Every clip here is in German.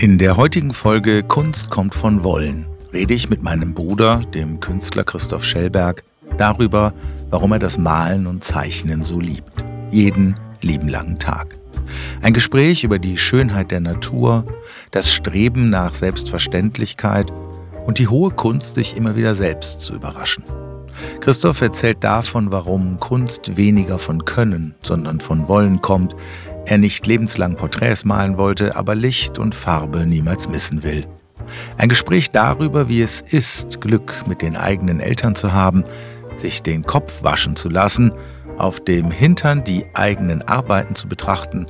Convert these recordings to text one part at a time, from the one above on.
In der heutigen Folge Kunst kommt von Wollen rede ich mit meinem Bruder, dem Künstler Christoph Schellberg, darüber, warum er das Malen und Zeichnen so liebt. Jeden lieben langen Tag. Ein Gespräch über die Schönheit der Natur, das Streben nach Selbstverständlichkeit und die hohe Kunst, sich immer wieder selbst zu überraschen. Christoph erzählt davon, warum Kunst weniger von Können, sondern von Wollen kommt, er nicht lebenslang Porträts malen wollte, aber Licht und Farbe niemals missen will. Ein Gespräch darüber, wie es ist, Glück mit den eigenen Eltern zu haben, sich den Kopf waschen zu lassen, auf dem Hintern die eigenen Arbeiten zu betrachten,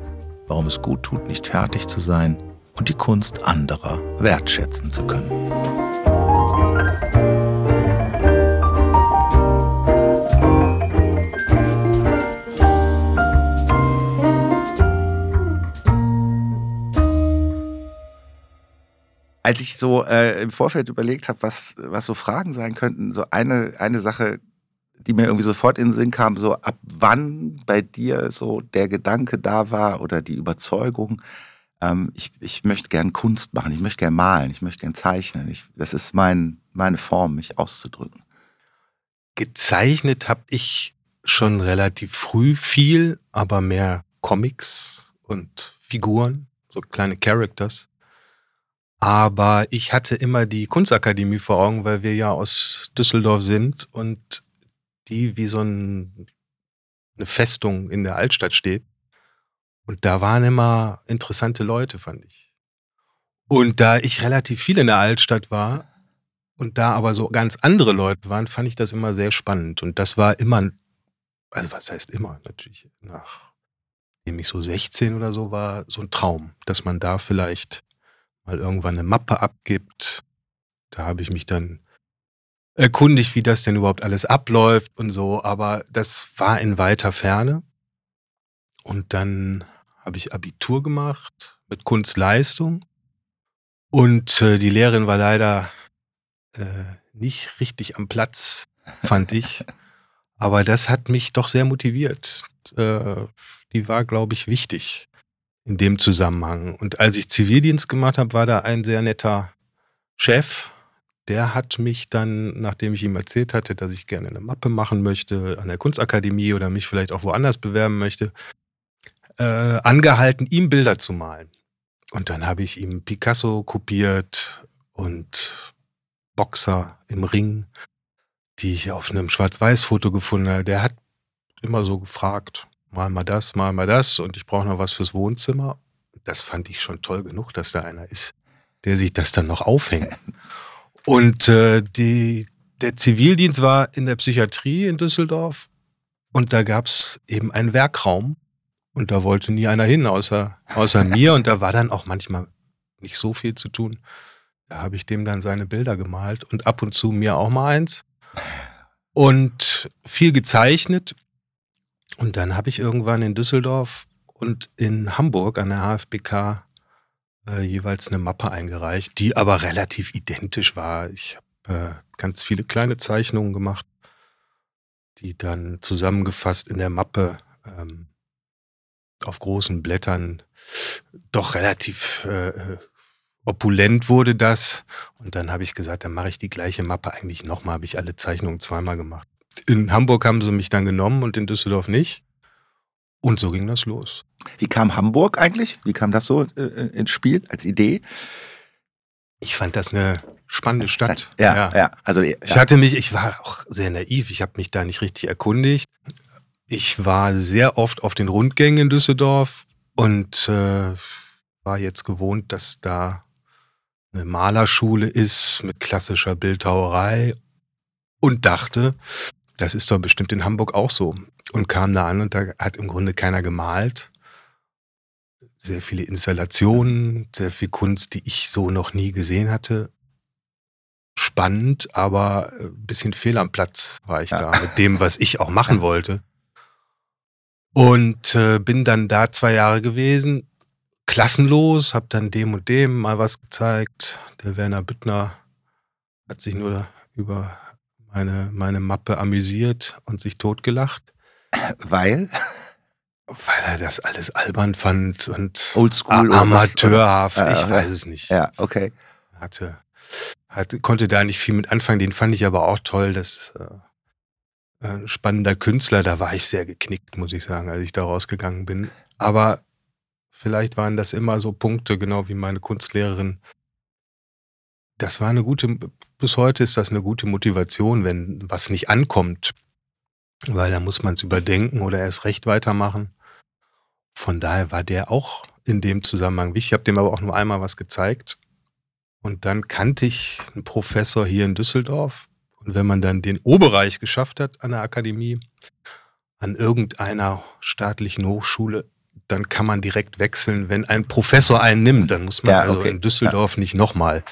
warum es gut tut, nicht fertig zu sein und die Kunst anderer wertschätzen zu können. Als ich so äh, im Vorfeld überlegt habe, was, was so Fragen sein könnten, so eine, eine Sache, die mir irgendwie sofort in den Sinn kam, so ab wann bei dir so der Gedanke da war oder die Überzeugung, ähm, ich, ich möchte gern Kunst machen, ich möchte gern malen, ich möchte gern zeichnen. Ich, das ist mein, meine Form, mich auszudrücken. Gezeichnet habe ich schon relativ früh viel, aber mehr Comics und Figuren, so kleine Characters. Aber ich hatte immer die Kunstakademie vor Augen, weil wir ja aus Düsseldorf sind und die wie so ein, eine Festung in der Altstadt steht. Und da waren immer interessante Leute, fand ich. Und da ich relativ viel in der Altstadt war und da aber so ganz andere Leute waren, fand ich das immer sehr spannend. Und das war immer, also was heißt immer, natürlich, nachdem ich so 16 oder so war, so ein Traum, dass man da vielleicht mal irgendwann eine Mappe abgibt. Da habe ich mich dann erkundigt, wie das denn überhaupt alles abläuft und so, aber das war in weiter Ferne. Und dann habe ich Abitur gemacht mit Kunstleistung und äh, die Lehrerin war leider äh, nicht richtig am Platz, fand ich. Aber das hat mich doch sehr motiviert. Äh, die war, glaube ich, wichtig in dem Zusammenhang. Und als ich Zivildienst gemacht habe, war da ein sehr netter Chef. Der hat mich dann, nachdem ich ihm erzählt hatte, dass ich gerne eine Mappe machen möchte an der Kunstakademie oder mich vielleicht auch woanders bewerben möchte, äh, angehalten, ihm Bilder zu malen. Und dann habe ich ihm Picasso kopiert und Boxer im Ring, die ich auf einem Schwarz-Weiß-Foto gefunden habe. Der hat immer so gefragt, mal mal das, mal mal das und ich brauche noch was fürs Wohnzimmer. Das fand ich schon toll genug, dass da einer ist, der sich das dann noch aufhängt. Und äh, die, der Zivildienst war in der Psychiatrie in Düsseldorf und da gab es eben einen Werkraum und da wollte nie einer hin, außer, außer mir und da war dann auch manchmal nicht so viel zu tun. Da habe ich dem dann seine Bilder gemalt und ab und zu mir auch mal eins. Und viel gezeichnet und dann habe ich irgendwann in Düsseldorf und in Hamburg an der HFBK äh, jeweils eine Mappe eingereicht, die aber relativ identisch war. Ich habe äh, ganz viele kleine Zeichnungen gemacht, die dann zusammengefasst in der Mappe ähm, auf großen Blättern doch relativ äh, opulent wurde das. Und dann habe ich gesagt, dann mache ich die gleiche Mappe eigentlich nochmal, habe ich alle Zeichnungen zweimal gemacht. In Hamburg haben sie mich dann genommen und in Düsseldorf nicht. Und so ging das los. Wie kam Hamburg eigentlich? Wie kam das so äh, äh ins Spiel als Idee? Ich fand das eine spannende Stadt. Ja, ja. ja. Also, ja. Ich hatte mich, ich war auch sehr naiv, ich habe mich da nicht richtig erkundigt. Ich war sehr oft auf den Rundgängen in Düsseldorf und äh, war jetzt gewohnt, dass da eine Malerschule ist mit klassischer Bildhauerei und dachte, das ist doch bestimmt in Hamburg auch so. Und kam da an und da hat im Grunde keiner gemalt. Sehr viele Installationen, sehr viel Kunst, die ich so noch nie gesehen hatte. Spannend, aber ein äh, bisschen fehl am Platz war ich ja. da mit dem, was ich auch machen wollte. Und äh, bin dann da zwei Jahre gewesen, klassenlos, habe dann dem und dem mal was gezeigt. Der Werner Büttner hat sich nur über meine, meine Mappe amüsiert und sich totgelacht. Weil? Weil er das alles albern fand und Oldschool amateurhaft. Oder ich weiß es nicht. Ja, okay. Hatte, hatte, konnte da nicht viel mit anfangen. Den fand ich aber auch toll. Das äh, ein spannender Künstler. Da war ich sehr geknickt, muss ich sagen, als ich da rausgegangen bin. Aber vielleicht waren das immer so Punkte, genau wie meine Kunstlehrerin. Das war eine gute, bis heute ist das eine gute Motivation, wenn was nicht ankommt. Weil da muss man es überdenken oder erst recht weitermachen. Von daher war der auch in dem Zusammenhang wichtig. Ich habe dem aber auch nur einmal was gezeigt. Und dann kannte ich einen Professor hier in Düsseldorf. Und wenn man dann den O-Bereich geschafft hat an der Akademie, an irgendeiner staatlichen Hochschule, dann kann man direkt wechseln, wenn ein Professor einen nimmt. Dann muss man ja, also in Düsseldorf ja. nicht nochmal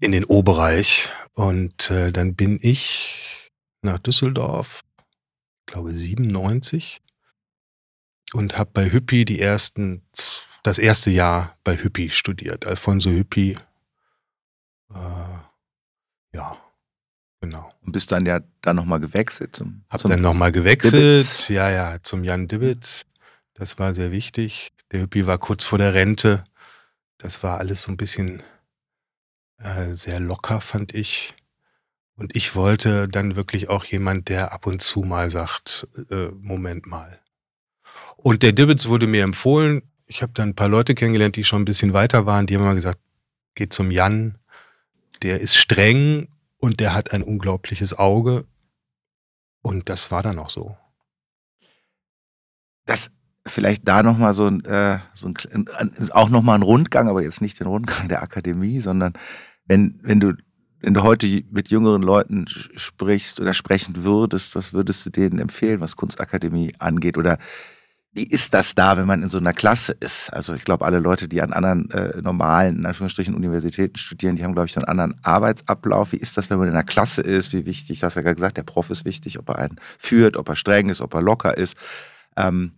in den O-Bereich. Und äh, dann bin ich nach Düsseldorf, glaube 97, und habe bei Hüppi die ersten, das erste Jahr bei Hüppi studiert. Alfonso Hüppi. Äh, ja, genau. Und bist dann ja dann nochmal gewechselt. Zum, hab zum dann nochmal gewechselt, Dibbitz. ja, ja, zum Jan Dibbitz. Das war sehr wichtig. Der Hüppi war kurz vor der Rente. Das war alles so ein bisschen äh, sehr locker, fand ich. Und ich wollte dann wirklich auch jemand, der ab und zu mal sagt, äh, Moment mal, und der Dibbits wurde mir empfohlen. Ich habe dann ein paar Leute kennengelernt, die schon ein bisschen weiter waren. Die haben mal gesagt, geht zum Jan. Der ist streng und der hat ein unglaubliches Auge. Und das war dann auch so. Das vielleicht da nochmal so äh, so ein auch nochmal ein Rundgang, aber jetzt nicht den Rundgang der Akademie, sondern wenn, wenn du wenn du heute mit jüngeren Leuten sprichst oder sprechen würdest, was würdest du denen empfehlen, was Kunstakademie angeht? Oder wie ist das da, wenn man in so einer Klasse ist? Also ich glaube, alle Leute, die an anderen äh, normalen, in Anführungsstrichen, Universitäten studieren, die haben, glaube ich, so einen anderen Arbeitsablauf. Wie ist das, wenn man in einer Klasse ist? Wie wichtig, du hast ja gerade gesagt, der Prof ist wichtig, ob er einen führt, ob er streng ist, ob er locker ist. Ähm,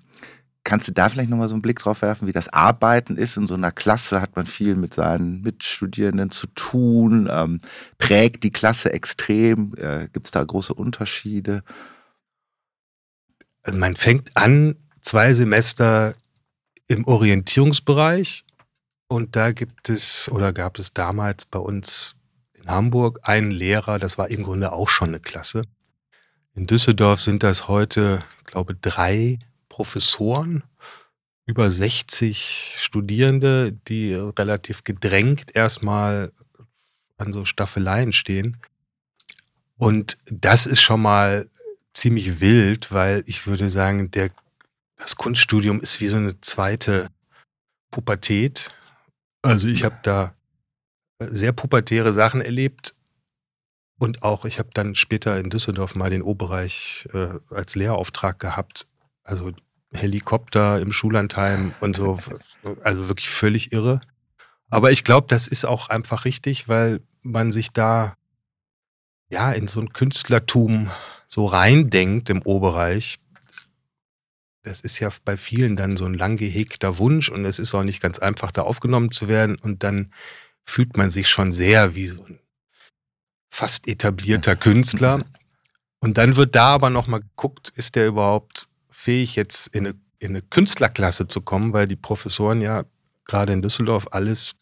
kannst du da vielleicht nochmal so einen Blick drauf werfen, wie das Arbeiten ist? In so einer Klasse hat man viel mit seinen Mitstudierenden zu tun. Ähm, prägt die Klasse extrem? Äh, Gibt es da große Unterschiede? Man fängt an, zwei Semester im Orientierungsbereich und da gibt es oder gab es damals bei uns in Hamburg einen Lehrer, das war im Grunde auch schon eine Klasse. In Düsseldorf sind das heute, glaube ich, drei Professoren, über 60 Studierende, die relativ gedrängt erstmal an so Staffeleien stehen. Und das ist schon mal ziemlich wild, weil ich würde sagen, der das Kunststudium ist wie so eine zweite Pubertät. Also ich habe da sehr pubertäre Sachen erlebt und auch ich habe dann später in Düsseldorf mal den O-Bereich äh, als Lehrauftrag gehabt. Also Helikopter im Schullandheim und so. Also wirklich völlig irre. Aber ich glaube, das ist auch einfach richtig, weil man sich da ja in so ein Künstlertum so reindenkt im O-Bereich das ist ja bei vielen dann so ein lang gehegter Wunsch und es ist auch nicht ganz einfach, da aufgenommen zu werden. Und dann fühlt man sich schon sehr wie so ein fast etablierter Künstler. Und dann wird da aber nochmal geguckt, ist der überhaupt fähig, jetzt in eine, in eine Künstlerklasse zu kommen, weil die Professoren ja gerade in Düsseldorf alles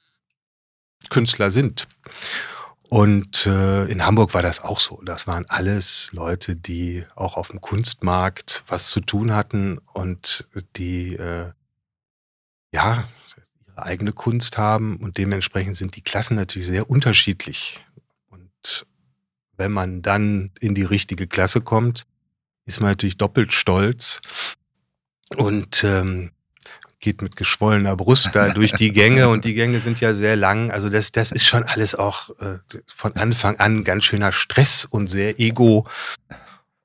Künstler sind. Und äh, in Hamburg war das auch so. Das waren alles Leute, die auch auf dem Kunstmarkt was zu tun hatten und die äh, ja ihre eigene Kunst haben und dementsprechend sind die Klassen natürlich sehr unterschiedlich. Und wenn man dann in die richtige Klasse kommt, ist man natürlich doppelt stolz und ähm, geht mit geschwollener Brust da durch die Gänge und die Gänge sind ja sehr lang. Also das, das ist schon alles auch äh, von Anfang an ganz schöner Stress und sehr ego.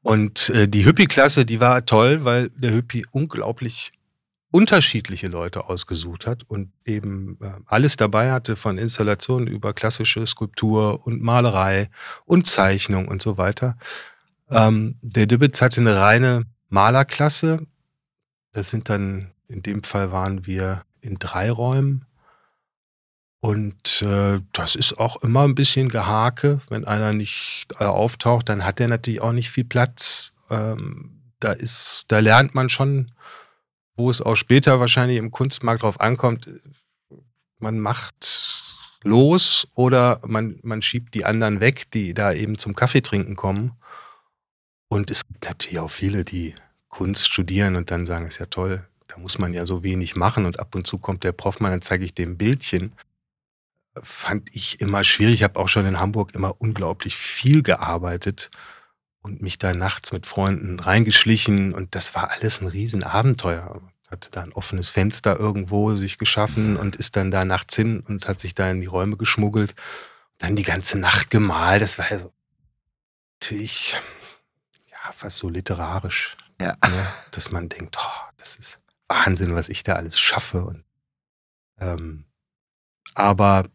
Und äh, die Hüppi-Klasse, die war toll, weil der Hüppi unglaublich unterschiedliche Leute ausgesucht hat und eben äh, alles dabei hatte, von Installationen über klassische Skulptur und Malerei und Zeichnung und so weiter. Ähm, der Dibbitz hatte eine reine Malerklasse. Das sind dann in dem Fall waren wir in drei Räumen. Und äh, das ist auch immer ein bisschen Gehake. Wenn einer nicht äh, auftaucht, dann hat er natürlich auch nicht viel Platz. Ähm, da, ist, da lernt man schon wo es auch später wahrscheinlich im Kunstmarkt drauf ankommt, man macht los oder man, man schiebt die anderen weg, die da eben zum Kaffee trinken kommen. Und es gibt natürlich auch viele, die Kunst studieren und dann sagen, ist ja toll, da muss man ja so wenig machen und ab und zu kommt der Profmann, dann zeige ich dem Bildchen. Fand ich immer schwierig. Ich habe auch schon in Hamburg immer unglaublich viel gearbeitet und mich da nachts mit Freunden reingeschlichen und das war alles ein Riesenabenteuer. Hatte da ein offenes Fenster irgendwo sich geschaffen und ist dann da nachts hin und hat sich da in die Räume geschmuggelt. Dann die ganze Nacht gemalt. Das war ja so natürlich ja fast so literarisch. Ja. Ne? Dass man denkt, oh, das ist Wahnsinn, was ich da alles schaffe. Und, ähm, aber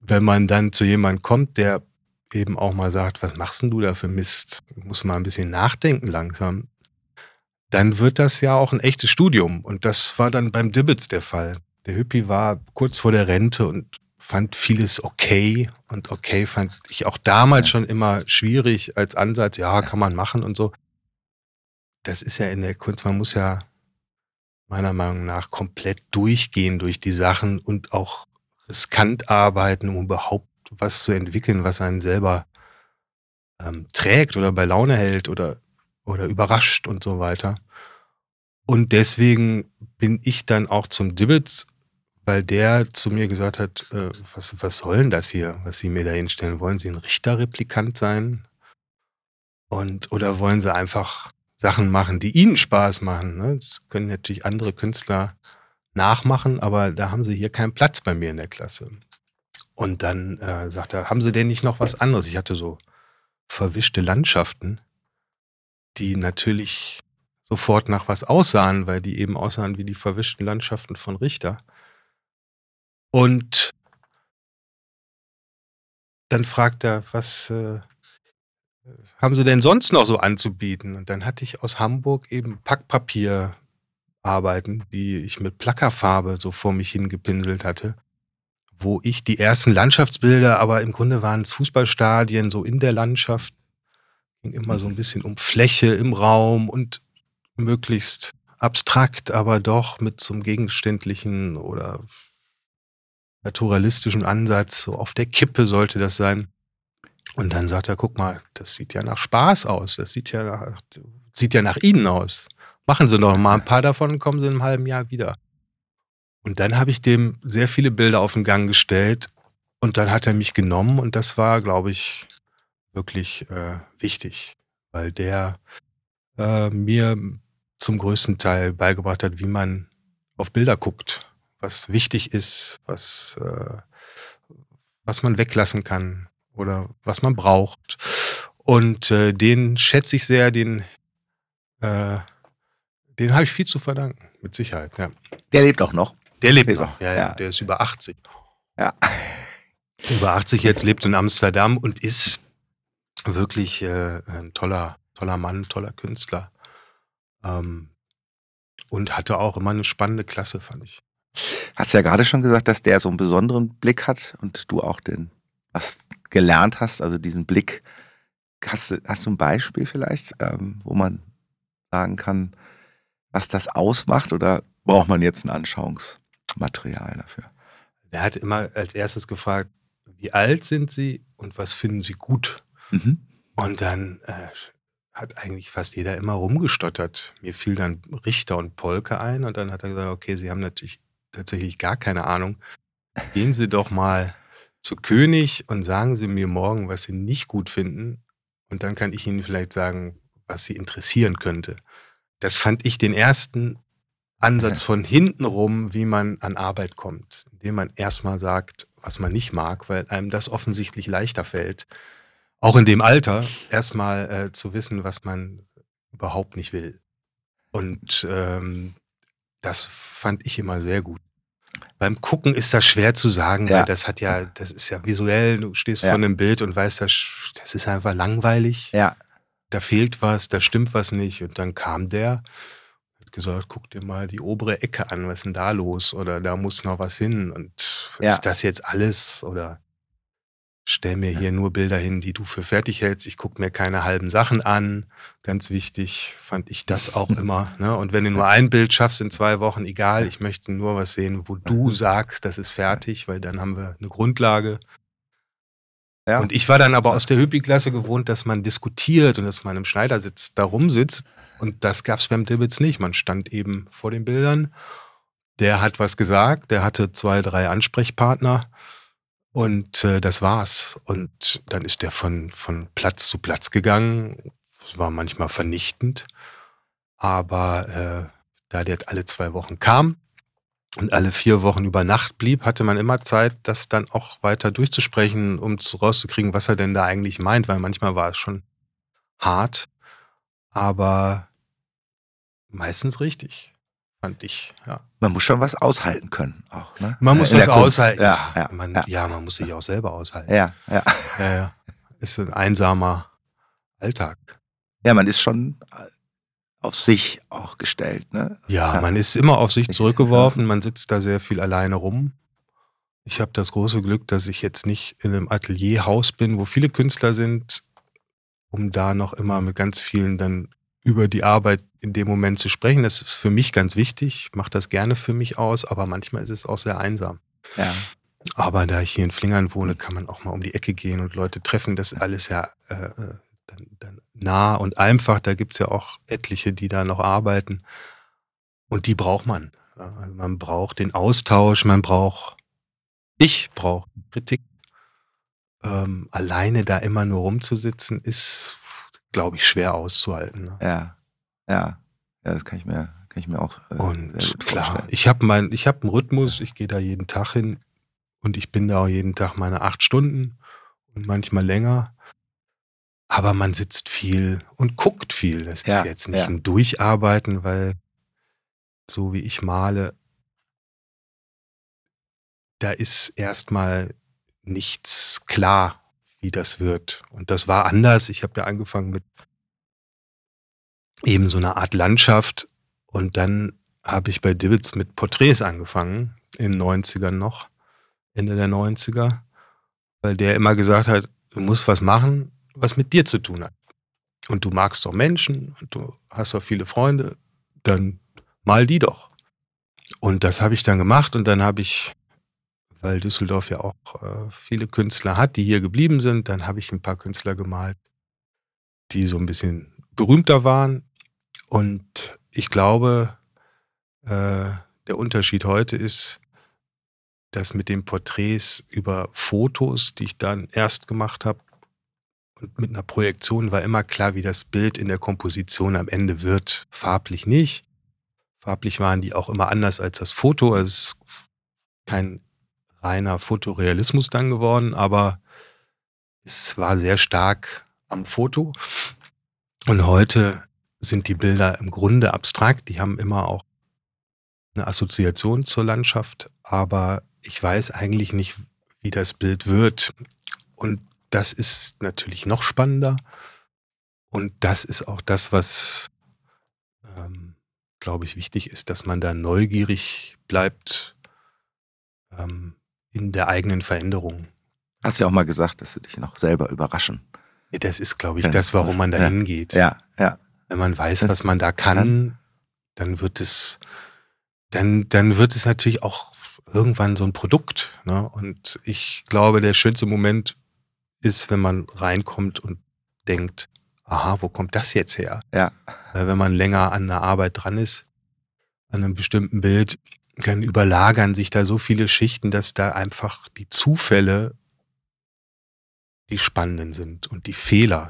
wenn man dann zu jemandem kommt, der eben auch mal sagt, was machst denn du da für Mist? Muss mal ein bisschen nachdenken langsam. Dann wird das ja auch ein echtes Studium. Und das war dann beim Dibbits der Fall. Der Hüppi war kurz vor der Rente und fand vieles okay. Und okay fand ich auch damals schon immer schwierig als Ansatz. Ja, kann man machen und so. Das ist ja in der Kunst, man muss ja meiner Meinung nach komplett durchgehen durch die Sachen und auch riskant arbeiten, um überhaupt was zu entwickeln, was einen selber ähm, trägt oder bei Laune hält oder, oder überrascht und so weiter. Und deswegen bin ich dann auch zum Dibbits, weil der zu mir gesagt hat, äh, was, was soll denn das hier, was Sie mir da hinstellen? Wollen Sie ein Richterreplikant sein? Und, oder wollen Sie einfach Sachen machen, die Ihnen Spaß machen? Ne? Das können natürlich andere Künstler nachmachen, aber da haben Sie hier keinen Platz bei mir in der Klasse. Und dann äh, sagt er, haben Sie denn nicht noch was anderes? Ich hatte so verwischte Landschaften, die natürlich sofort nach was aussahen, weil die eben aussahen wie die verwischten Landschaften von Richter. Und dann fragt er, was äh, haben Sie denn sonst noch so anzubieten? Und dann hatte ich aus Hamburg eben Packpapierarbeiten, die ich mit Plackerfarbe so vor mich hingepinselt hatte wo ich die ersten Landschaftsbilder, aber im Grunde waren es Fußballstadien so in der Landschaft, ging immer so ein bisschen um Fläche im Raum und möglichst abstrakt, aber doch mit einem gegenständlichen oder naturalistischen Ansatz, so auf der Kippe sollte das sein. Und dann sagt er, guck mal, das sieht ja nach Spaß aus, das sieht ja nach, sieht ja nach Ihnen aus. Machen Sie doch mal ein paar davon, kommen Sie in einem halben Jahr wieder. Und dann habe ich dem sehr viele Bilder auf den Gang gestellt und dann hat er mich genommen und das war, glaube ich, wirklich äh, wichtig, weil der äh, mir zum größten Teil beigebracht hat, wie man auf Bilder guckt, was wichtig ist, was, äh, was man weglassen kann oder was man braucht. Und äh, den schätze ich sehr, den, äh, den habe ich viel zu verdanken, mit Sicherheit. Ja. Der lebt auch noch. Der lebt noch, ja, ja, der ist über 80. Ja. Über 80 jetzt, lebt in Amsterdam und ist wirklich äh, ein toller, toller Mann, toller Künstler. Ähm, und hatte auch immer eine spannende Klasse, fand ich. Hast ja gerade schon gesagt, dass der so einen besonderen Blick hat und du auch den was gelernt hast, also diesen Blick. Hast, hast du ein Beispiel vielleicht, ähm, wo man sagen kann, was das ausmacht oder braucht man jetzt ein Anschauungs? Material dafür. Er hat immer als erstes gefragt, wie alt sind Sie und was finden Sie gut? Mhm. Und dann äh, hat eigentlich fast jeder immer rumgestottert. Mir fiel dann Richter und Polke ein und dann hat er gesagt, okay, Sie haben natürlich tatsächlich gar keine Ahnung. Gehen Sie doch mal zu König und sagen Sie mir morgen, was Sie nicht gut finden. Und dann kann ich Ihnen vielleicht sagen, was Sie interessieren könnte. Das fand ich den ersten Ansatz von hinten rum, wie man an Arbeit kommt, indem man erstmal sagt, was man nicht mag, weil einem das offensichtlich leichter fällt, auch in dem Alter erstmal äh, zu wissen, was man überhaupt nicht will. Und ähm, das fand ich immer sehr gut. Beim Gucken ist das schwer zu sagen, ja. weil das hat ja, das ist ja visuell, du stehst ja. vor einem Bild und weißt, das, das ist einfach langweilig. Ja. Da fehlt was, da stimmt was nicht. Und dann kam der gesagt, guck dir mal die obere Ecke an, was ist denn da los? Oder da muss noch was hin. Und ja. ist das jetzt alles? Oder stell mir hier nur Bilder hin, die du für fertig hältst. Ich gucke mir keine halben Sachen an. Ganz wichtig fand ich das auch immer. Ne? Und wenn du nur ein Bild schaffst in zwei Wochen, egal, ich möchte nur was sehen, wo du sagst, das ist fertig, weil dann haben wir eine Grundlage. Ja. Und ich war dann aber aus der Hüppi-Klasse gewohnt, dass man diskutiert und dass man im Schneidersitz da rumsitzt. Und das gab es beim Dibbits nicht. Man stand eben vor den Bildern. Der hat was gesagt, der hatte zwei, drei Ansprechpartner und äh, das war's. Und dann ist der von, von Platz zu Platz gegangen. Das war manchmal vernichtend. Aber äh, da der alle zwei Wochen kam und alle vier Wochen über Nacht blieb, hatte man immer Zeit, das dann auch weiter durchzusprechen, um rauszukriegen, was er denn da eigentlich meint, weil manchmal war es schon hart, aber meistens richtig fand ich. Ja. Man muss schon was aushalten können, auch. Ne? Man muss In was aushalten. Ja, ja, man, ja. ja, man muss sich auch selber aushalten. Ja, ja. Ja, ja. Ist ein einsamer Alltag. ja, man ist schon äh, auf sich auch gestellt. Ne? Ja, Ja. man ist immer auf sich Ich- zurückgeworfen, man sitzt da sehr viel alleine rum. Ich habe das große Glück, dass ich jetzt nicht in einem Atelierhaus bin, wo viele Künstler sind, um da noch immer mit ganz vielen dann über die Arbeit in dem Moment zu sprechen. Das ist für mich ganz wichtig. Ich mache das gerne für mich aus, aber manchmal ist es auch sehr einsam. Ja. Aber da ich hier in Flingern wohne, kann man auch mal um die Ecke gehen und Leute treffen. Das ist alles ja äh, äh, dann, dann nah und einfach. Da gibt es ja auch etliche, die da noch arbeiten. Und die braucht man. Also man braucht den Austausch, man braucht, ich brauche Kritik. Ähm, alleine da immer nur rumzusitzen, ist, glaube ich, schwer auszuhalten. Ne? Ja, ja, ja, das kann ich mir, kann ich mir auch äh, Und klar, vorstellen. ich habe mein, ich habe einen Rhythmus, ich gehe da jeden Tag hin und ich bin da auch jeden Tag meine acht Stunden und manchmal länger. Aber man sitzt viel und guckt viel. Das Ja, ist jetzt nicht ja. ein Durcharbeiten, weil so wie ich male, da ist erstmal nichts klar, wie das wird. Und das war anders. Ich habe ja angefangen mit eben so einer Art Landschaft und dann habe ich bei Dibbits mit Porträts angefangen, in den 90ern noch, Ende der 90er, weil der immer gesagt hat, du musst was machen, was mit dir zu tun hat. Und du magst doch Menschen und du hast auch viele Freunde, dann mal die doch. Und das habe ich dann gemacht und dann habe ich, weil Düsseldorf ja auch äh, viele Künstler hat, die hier geblieben sind, dann habe ich ein paar Künstler gemalt, die so ein bisschen berühmter waren. Und ich glaube, äh, der Unterschied heute ist, dass mit den Porträts über Fotos, die ich dann erst gemacht habe, und mit einer Projektion war immer klar, wie das Bild in der Komposition am Ende wird. Farblich nicht. Farblich waren die auch immer anders als das Foto. Es ist kein reiner Fotorealismus dann geworden, aber es war sehr stark am Foto. Und heute sind die Bilder im Grunde abstrakt. Die haben immer auch eine Assoziation zur Landschaft, aber ich weiß eigentlich nicht, wie das Bild wird. Und das ist natürlich noch spannender. Und das ist auch das, was, ähm, glaube ich, wichtig ist, dass man da neugierig bleibt ähm, in der eigenen Veränderung. Hast ja auch mal gesagt, dass du dich noch selber überraschen. Das ist, glaube ich, das, warum man da hingeht. Ja, ja. Wenn man weiß, was man da kann, dann wird es, dann, dann wird es natürlich auch irgendwann so ein Produkt. Ne? Und ich glaube, der schönste Moment ist, wenn man reinkommt und denkt, aha, wo kommt das jetzt her? Ja. Wenn man länger an der Arbeit dran ist, an einem bestimmten Bild, dann überlagern sich da so viele Schichten, dass da einfach die Zufälle die spannenden sind und die Fehler.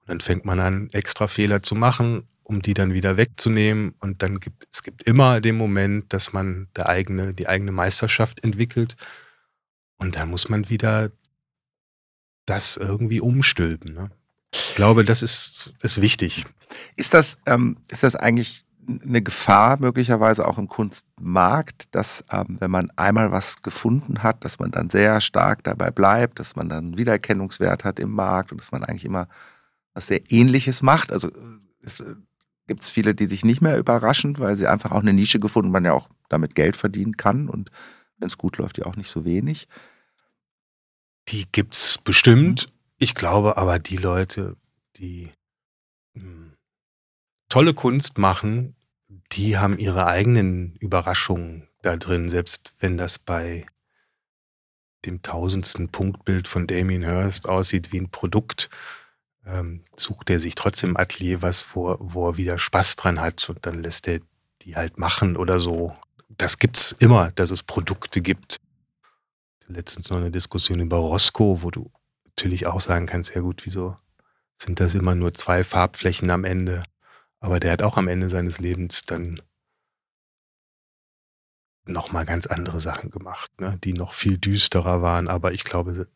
Und dann fängt man an, extra Fehler zu machen, um die dann wieder wegzunehmen. Und dann gibt es gibt immer den Moment, dass man der eigene, die eigene Meisterschaft entwickelt. Und da muss man wieder das irgendwie umstülpen. Ne? Ich glaube, das ist, ist wichtig. Ist das, ähm, ist das eigentlich eine Gefahr möglicherweise auch im Kunstmarkt, dass ähm, wenn man einmal was gefunden hat, dass man dann sehr stark dabei bleibt, dass man dann Wiedererkennungswert hat im Markt und dass man eigentlich immer was sehr Ähnliches macht? Also gibt es viele, die sich nicht mehr überraschen, weil sie einfach auch eine Nische gefunden, man ja auch damit Geld verdienen kann und wenn es gut läuft, ja auch nicht so wenig. Die gibt's bestimmt. Ich glaube aber, die Leute, die hm, tolle Kunst machen, die haben ihre eigenen Überraschungen da drin, selbst wenn das bei dem tausendsten Punktbild von Damien Hirst aussieht wie ein Produkt, ähm, sucht er sich trotzdem im Atelier was, wo, wo er wieder Spaß dran hat und dann lässt er die halt machen oder so. Das gibt's immer, dass es Produkte gibt. Letztens noch eine Diskussion über Roscoe, wo du natürlich auch sagen kannst, ja gut, wieso sind das immer nur zwei Farbflächen am Ende? Aber der hat auch am Ende seines Lebens dann nochmal ganz andere Sachen gemacht, ne? die noch viel düsterer waren. Aber ich glaube,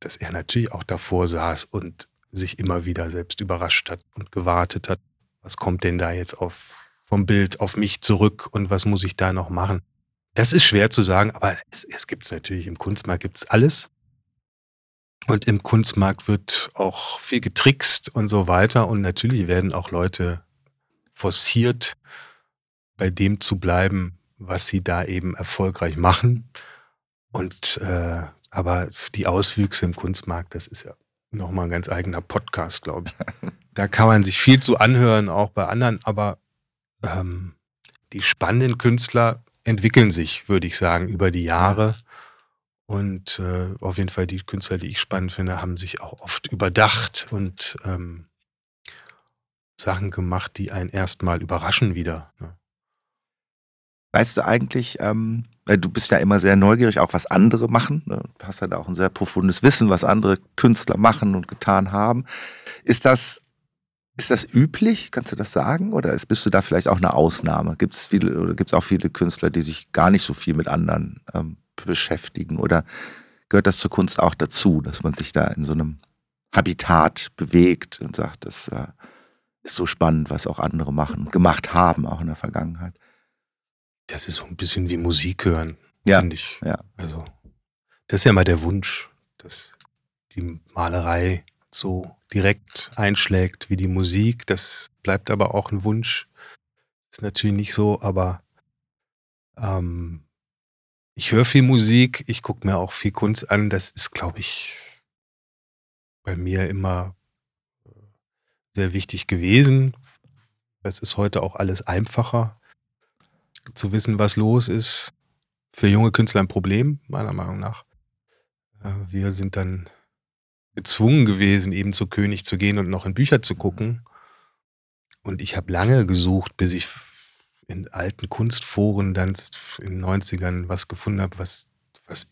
dass er natürlich auch davor saß und sich immer wieder selbst überrascht hat und gewartet hat, was kommt denn da jetzt auf, vom Bild auf mich zurück und was muss ich da noch machen. Das ist schwer zu sagen, aber es, es gibt es natürlich. Im Kunstmarkt gibt es alles. Und im Kunstmarkt wird auch viel getrickst und so weiter. Und natürlich werden auch Leute forciert, bei dem zu bleiben, was sie da eben erfolgreich machen. Und äh, aber die Auswüchse im Kunstmarkt, das ist ja nochmal ein ganz eigener Podcast, glaube ich. Da kann man sich viel zu anhören, auch bei anderen, aber ähm, die spannenden Künstler entwickeln sich, würde ich sagen, über die Jahre. Und äh, auf jeden Fall die Künstler, die ich spannend finde, haben sich auch oft überdacht und ähm, Sachen gemacht, die einen erstmal überraschen wieder. Ne? Weißt du eigentlich, ähm, du bist ja immer sehr neugierig, auch was andere machen. Ne? Du hast ja da auch ein sehr profundes Wissen, was andere Künstler machen und getan haben. Ist das, ist das üblich? Kannst du das sagen? Oder ist, bist du da vielleicht auch eine Ausnahme? Gibt es viele oder gibt es auch viele Künstler, die sich gar nicht so viel mit anderen ähm, beschäftigen? Oder gehört das zur Kunst auch dazu, dass man sich da in so einem Habitat bewegt und sagt, das äh, ist so spannend, was auch andere machen und gemacht haben, auch in der Vergangenheit? Das ist so ein bisschen wie Musik hören, ja. finde ich. Ja. Also, das ist ja mal der Wunsch, dass die Malerei so direkt einschlägt wie die Musik. Das bleibt aber auch ein Wunsch. Ist natürlich nicht so, aber ähm, ich höre viel Musik, ich gucke mir auch viel Kunst an. Das ist, glaube ich, bei mir immer sehr wichtig gewesen. Es ist heute auch alles einfacher zu wissen, was los ist, für junge Künstler ein Problem, meiner Meinung nach. Äh, wir sind dann gezwungen gewesen, eben zu König zu gehen und noch in Bücher zu gucken. Und ich habe lange gesucht, bis ich in alten Kunstforen dann in den 90ern was gefunden habe, was, was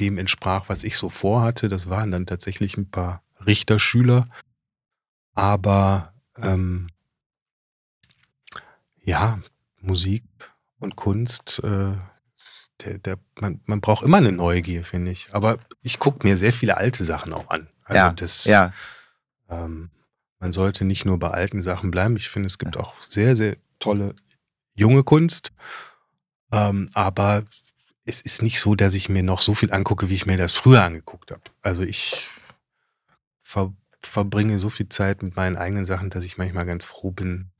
dem entsprach, was ich so vorhatte. Das waren dann tatsächlich ein paar Richterschüler. Aber ähm, ja, Musik und Kunst, äh, der, der, man, man braucht immer eine Neugier, finde ich. Aber ich gucke mir sehr viele alte Sachen auch an. Also ja, das, ja. Ähm, man sollte nicht nur bei alten Sachen bleiben. Ich finde, es gibt ja. auch sehr, sehr tolle junge Kunst. Ähm, aber es ist nicht so, dass ich mir noch so viel angucke, wie ich mir das früher angeguckt habe. Also ich ver verbringe so viel Zeit mit meinen eigenen Sachen, dass ich manchmal ganz froh bin,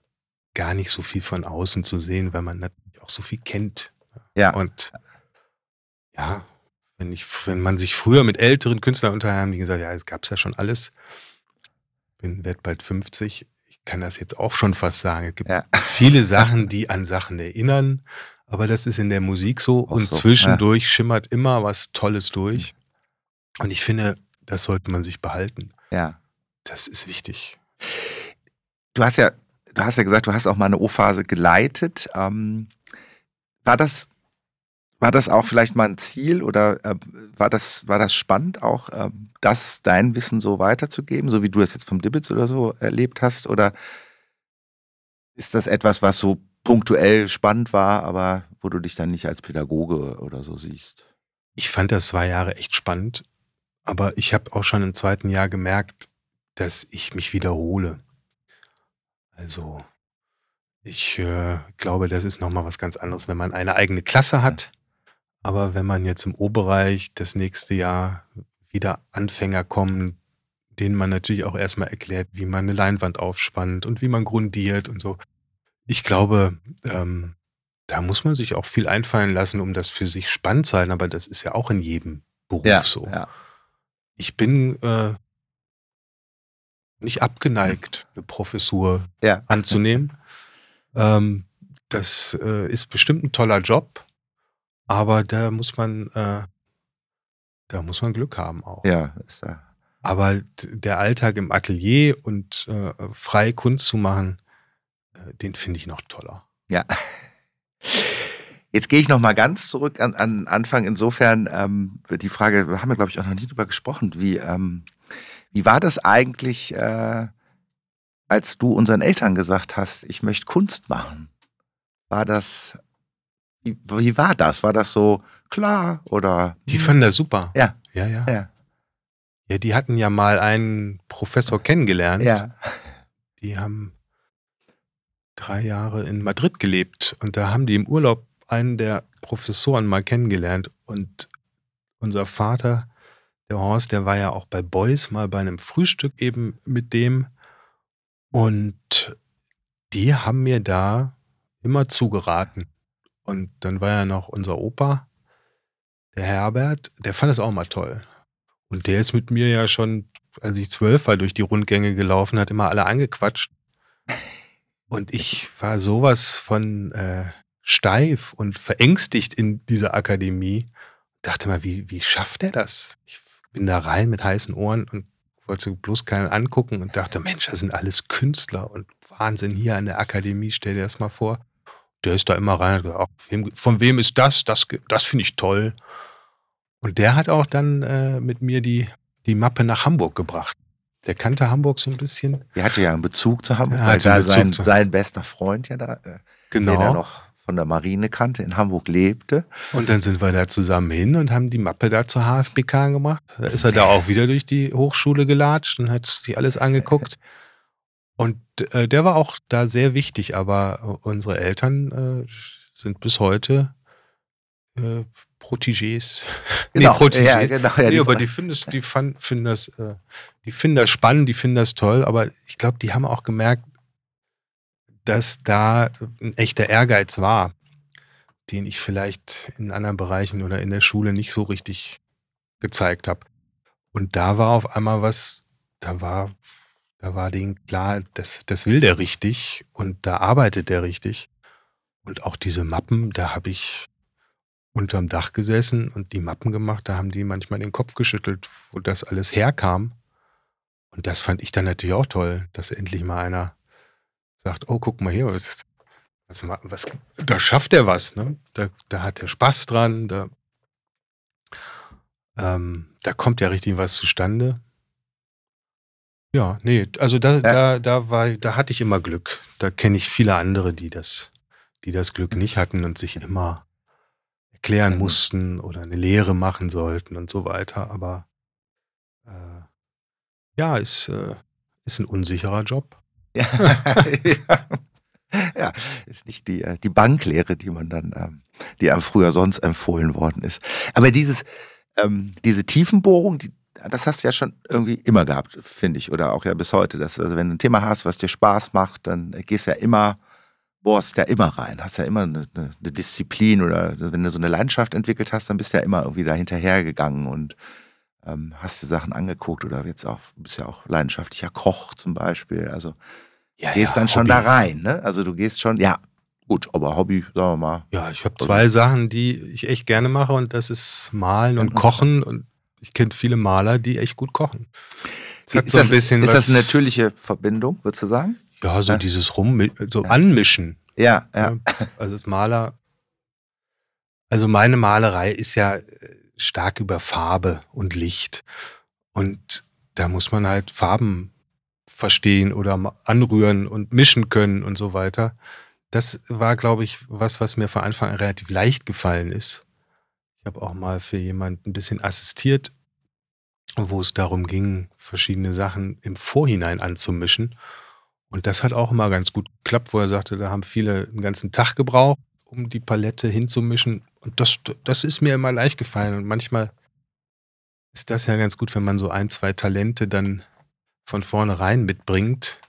gar nicht so viel von außen zu sehen, weil man natürlich auch so viel kennt. Ja. Und ja, wenn, ich, wenn man sich früher mit älteren Künstlern unterhalten, haben die gesagt, ja, es gab es ja schon alles. Bin werd bald 50. Ich kann das jetzt auch schon fast sagen. Es gibt ja. viele Sachen, die an Sachen erinnern, aber das ist in der Musik so. Auch und so. zwischendurch ja. schimmert immer was Tolles durch. Und ich finde, das sollte man sich behalten. Ja. Das ist wichtig. Du hast ja du hast ja gesagt, du hast auch mal eine O-Phase geleitet. Ähm, war das war das auch vielleicht mal ein Ziel oder äh, war, das, war das spannend auch, äh, das dein Wissen so weiterzugeben, so wie du das jetzt vom Dibbits oder so erlebt hast? Oder ist das etwas, was so punktuell spannend war, aber wo du dich dann nicht als Pädagoge oder so siehst? Ich fand das zwei Jahre echt spannend, aber ich habe auch schon im zweiten Jahr gemerkt, dass ich mich wiederhole. Also, ich äh, glaube, das ist nochmal was ganz anderes, wenn man eine eigene Klasse hat. Aber wenn man jetzt im O-Bereich das nächste Jahr wieder Anfänger kommen, denen man natürlich auch erstmal erklärt, wie man eine Leinwand aufspannt und wie man grundiert und so. Ich glaube, ähm, da muss man sich auch viel einfallen lassen, um das für sich spannend zu halten, aber das ist ja auch in jedem Beruf Ja, so. ja. Ich bin äh, nicht abgeneigt, eine Professur Ja. anzunehmen. ähm, das äh, ist bestimmt ein toller Job, aber da muss man, äh, da muss man Glück haben auch. Ja, ist, äh, Aber der Alltag im Atelier und äh, frei Kunst zu machen, äh, den finde ich noch toller. Ja. Jetzt gehe ich noch mal ganz zurück an, an Anfang. Insofern ähm, die Frage, wir haben ja glaube ich auch noch nie drüber gesprochen. Wie ähm, wie war das eigentlich, äh, als du unseren Eltern gesagt hast, ich möchte Kunst machen? War das wie, wie war das? War das so klar oder? Die fanden das super. Ja. Ja, ja. Ja. Ja, die hatten ja mal einen Professor kennengelernt. Ja. Die haben drei Jahre in Madrid gelebt und da haben die im Urlaub einen der Professoren mal kennengelernt und unser Vater, der Horst, der war ja auch bei Beuys mal bei einem Frühstück eben mit dem und die haben mir da immer zugeraten. Und dann war ja noch unser Opa, der Herbert, der fand das auch mal toll. Und der ist mit mir ja schon, als ich zwölf war, durch die Rundgänge gelaufen, hat immer alle angequatscht. Und ich war sowas von äh, steif und verängstigt in dieser Akademie. Dachte mal, wie, wie schafft er das? Ich bin da rein mit heißen Ohren und wollte bloß keinen angucken und dachte, Mensch, das sind alles Künstler und Wahnsinn hier an der Akademie, stell dir das mal vor. Der ist da immer rein und hat gesagt, von wem ist das? Das, das finde ich toll. Und der hat auch dann äh, mit mir die, die Mappe nach Hamburg gebracht. Der kannte Hamburg so ein bisschen. Er hatte ja einen Bezug zu Hamburg, Er weil da sein, zu- sein bester Freund ja da, äh, den er Genau. noch von der Marine kannte, in Hamburg lebte. Und dann sind wir da zusammen hin und haben die Mappe da zur HFBK gemacht. Da ist er da auch wieder durch die Hochschule gelatscht und hat sich alles angeguckt. Und äh, der war auch da sehr wichtig, aber unsere Eltern äh, sind bis heute äh, Protégés. Genau, Protégés. ja, genau. Ja, nee, die- aber die finden das, die fand, finden das, äh, die finden das spannend, die finden das toll, aber ich glaube, die haben auch gemerkt, dass da ein echter Ehrgeiz war, den ich vielleicht in anderen Bereichen oder in der Schule nicht so richtig gezeigt habe. Und da war auf einmal was, da war, da war denen klar, das, das will der richtig und da arbeitet der richtig. Und auch diese Mappen, da habe ich unterm Dach gesessen und die Mappen gemacht, da haben die manchmal den Kopf geschüttelt, wo das alles herkam. Und das fand ich dann natürlich auch toll, dass endlich mal einer sagt, oh, guck mal hier, was, was, ma- was da schafft er was, ne? Da, da hat er Spaß dran, da, ähm, da kommt ja richtig was zustande. Ja, nee, also da, da, da war, da hatte ich immer Glück. Da kenne ich viele andere, die das, die das Glück nicht hatten und sich immer erklären Mhm. mussten oder eine Lehre machen sollten und so weiter. Aber äh, ja, ist, äh, ist ein unsicherer Job. Ja, ja. ja, ist nicht die, äh, die Banklehre, die man dann, ähm, die einem früher sonst empfohlen worden ist. Aber dieses, ähm, diese Tiefenbohrung, die, das hast du ja schon irgendwie immer gehabt, finde ich, oder auch ja bis heute. Dass, also wenn du ein Thema hast, was dir Spaß macht, dann gehst du ja immer, bohrst ja immer rein, hast ja immer eine, eine, eine Disziplin oder wenn du so eine Leidenschaft entwickelt hast, dann bist du ja immer irgendwie da hinterhergegangen und ähm, hast dir Sachen angeguckt oder jetzt auch, du bist ja auch leidenschaftlicher Koch zum Beispiel. Also Ja, gehst dann schon Hobby. da rein, ne? Also du gehst schon, ja, gut, aber Hobby, sagen wir mal. Ja, ich habe zwei Sachen, die ich echt gerne mache und das ist Malen und. Kochen und ich kenne viele Maler, die echt gut kochen. Das ist so das, ist das eine natürliche Verbindung, würdest du sagen? ja, so Ja. dieses Rum, so Ja. anmischen. Ja, ja. Ja. Also als Maler, also meine Malerei ist ja äh, stark über Farbe und Licht. Und da muss man halt Farben verstehen oder anrühren und mischen können und so weiter. Das war, glaube ich, was, was mir von Anfang an relativ leicht gefallen ist. Ich habe auch mal für jemanden ein bisschen assistiert, wo es darum ging, verschiedene Sachen im Vorhinein anzumischen. Und das hat auch immer ganz gut geklappt, wo er sagte, da haben viele einen ganzen Tag gebraucht, um die Palette hinzumischen. Und das, das ist mir immer leicht gefallen. Und manchmal ist das ja ganz gut, wenn man so ein, zwei Talente dann von vornherein mitbringt,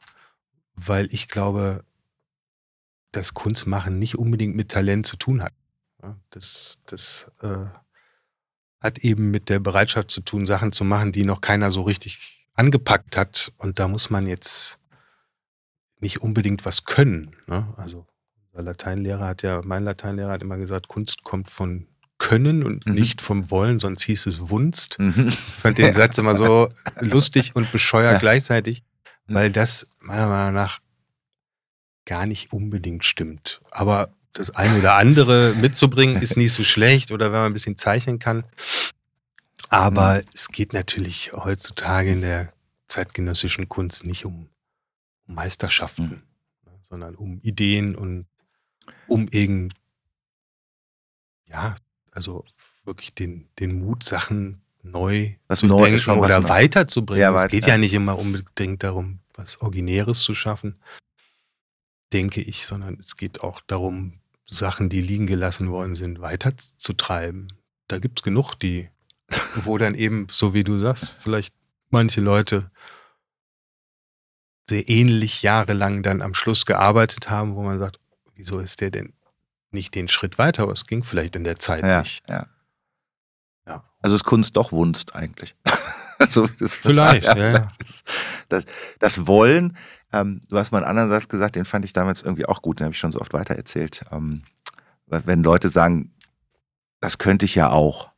weil ich glaube, dass Kunstmachen nicht unbedingt mit Talent zu tun hat. Das, das äh, hat eben mit der Bereitschaft zu tun, Sachen zu machen, die noch keiner so richtig angepackt hat. Und da muss man jetzt nicht unbedingt was können. Ne? Also unser Lateinlehrer hat ja, mein Lateinlehrer hat immer gesagt, Kunst kommt von Können und mhm. nicht vom Wollen, sonst hieß es Wunst. Mhm. Ich fand den Satz immer so lustig und bescheuert ja. gleichzeitig, weil das meiner Meinung nach gar nicht unbedingt stimmt. Aber das eine oder andere mitzubringen ist nicht so schlecht oder wenn man ein bisschen zeichnen kann. Aber mhm. es geht natürlich heutzutage in der zeitgenössischen Kunst nicht um Meisterschaften, mhm. Ne, sondern um Ideen und um irgend, ja, also wirklich den, den Mut, Sachen neu was zu neu denken oder weiterzubringen. Ja, es geht ja nicht immer unbedingt darum, was Originäres zu schaffen, denke ich, sondern es geht auch darum, Sachen, die liegen gelassen worden sind, weiterzutreiben. Da gibt es genug, die, wo dann eben, so wie du sagst, vielleicht manche Leute sehr ähnlich jahrelang dann am Schluss gearbeitet haben, wo man sagt, wieso ist der denn nicht den Schritt weiter? Aber es ging vielleicht in der Zeit ja, nicht. Ja. ja. Also ist Kunst doch Wunst eigentlich. so, das vielleicht, ja, ja. Das, das, Wollen, ähm, du hast mal einen anderen Satz gesagt, den fand ich damals irgendwie auch gut, den habe ich schon so oft weitererzählt. Ähm, wenn Leute sagen, das könnte ich ja auch,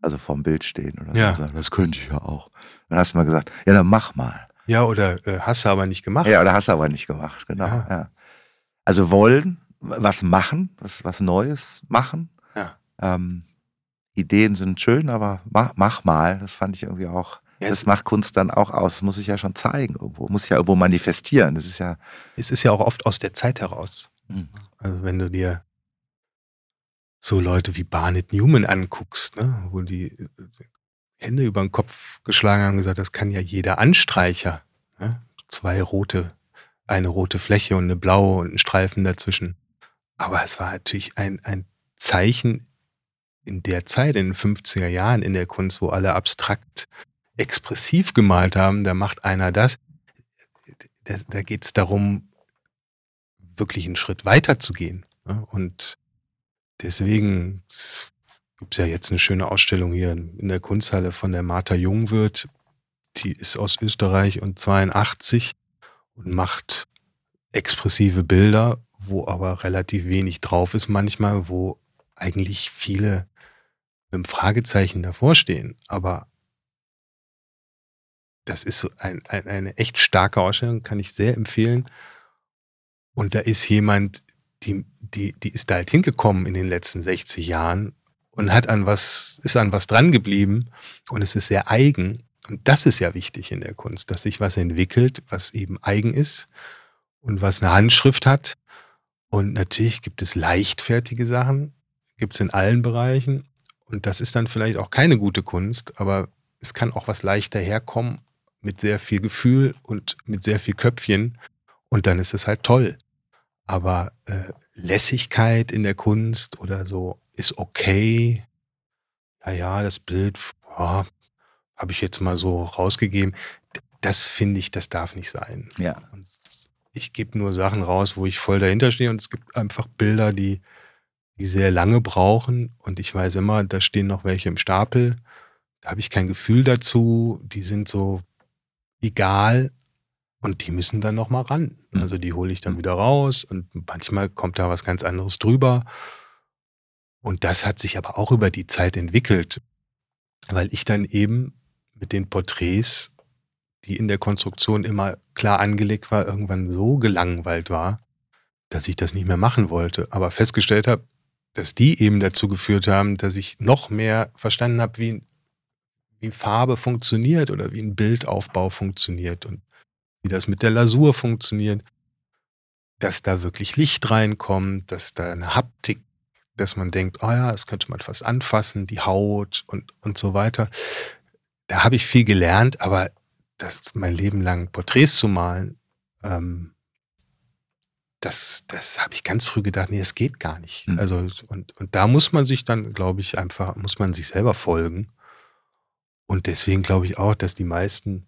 also vorm Bild stehen oder ja. so, sagen, das könnte ich ja auch. Dann hast du mal gesagt, ja, dann mach mal. Ja, oder äh, hast du aber nicht gemacht. Ja, oder hast du aber nicht gemacht, genau. Ja. ja. Also wollen, was machen, was, was Neues machen. Ja. Ähm, Ideen sind schön, aber mach, mach mal. Das fand ich irgendwie auch. Ja, das macht Kunst dann auch aus. Das muss ich ja schon zeigen irgendwo. Muss ich ja irgendwo manifestieren. Das ist ja. Es ist ja auch oft aus der Zeit heraus. Mhm. Also wenn du dir so Leute wie Barnett Newman anguckst, ne, wo die äh, Hände über den Kopf geschlagen haben und gesagt, das kann ja jeder Anstreicher. Ne? Zwei rote, eine rote Fläche und eine blaue und ein Streifen dazwischen. Aber es war natürlich ein, ein Zeichen in der Zeit, in den 50er Jahren in der Kunst, wo alle abstrakt expressiv gemalt haben, da macht einer das. Da, da geht es darum, wirklich einen Schritt weiter zu gehen. Ne? Und deswegen gibt es ja jetzt eine schöne Ausstellung hier in der Kunsthalle von der Martha Jungwirth. Die ist aus Österreich und 82 und macht expressive Bilder, wo aber relativ wenig drauf ist manchmal, wo eigentlich viele mit einem Fragezeichen davor stehen. Aber das ist ein, ein, eine echt starke Ausstellung, kann ich sehr empfehlen. Und da ist jemand, die, die, die ist da halt hingekommen in den letzten 60 Jahren und hat an was, ist an was dran geblieben und es ist sehr eigen. Und das ist ja wichtig in der Kunst, dass sich was entwickelt, was eben eigen ist und was eine Handschrift hat. Und natürlich gibt es leichtfertige Sachen, gibt es in allen Bereichen. Und das ist dann vielleicht auch keine gute Kunst, aber es kann auch was leichter herkommen mit sehr viel Gefühl und mit sehr viel Köpfchen. Und dann ist es halt toll. Aber äh, Lässigkeit in der Kunst oder so ist okay. Ja, ja, das Bild ja, habe ich jetzt mal so rausgegeben. Das finde ich, das darf nicht sein. Ja. Und ich gebe nur Sachen raus, wo ich voll dahinter stehe und es gibt einfach Bilder, die, die sehr lange brauchen und ich weiß immer, da stehen noch welche im Stapel. Da habe ich kein Gefühl dazu. Die sind so egal und die müssen dann noch mal ran. Mhm. Also die hole ich dann wieder raus und manchmal kommt da was ganz anderes drüber. Und das hat sich aber auch über die Zeit entwickelt, weil ich dann eben mit den Porträts, die in der Konstruktion immer klar angelegt war, irgendwann so gelangweilt war, dass ich das nicht mehr machen wollte. Aber festgestellt habe, dass die eben dazu geführt haben, dass ich noch mehr verstanden habe, wie, wie Farbe funktioniert oder wie ein Bildaufbau funktioniert und wie das mit der Lasur funktioniert, dass da wirklich Licht reinkommt, dass da eine Haptik dass man denkt, oh ja, das könnte man fast anfassen, die Haut und, und so weiter. Da habe ich viel gelernt, aber das mein Leben lang Porträts zu malen, ähm, das, das habe ich ganz früh gedacht, nee, das geht gar nicht. Mhm. Also, und, und da muss man sich dann, glaube ich, einfach, muss man sich selber folgen. Und deswegen glaube ich auch, dass die meisten,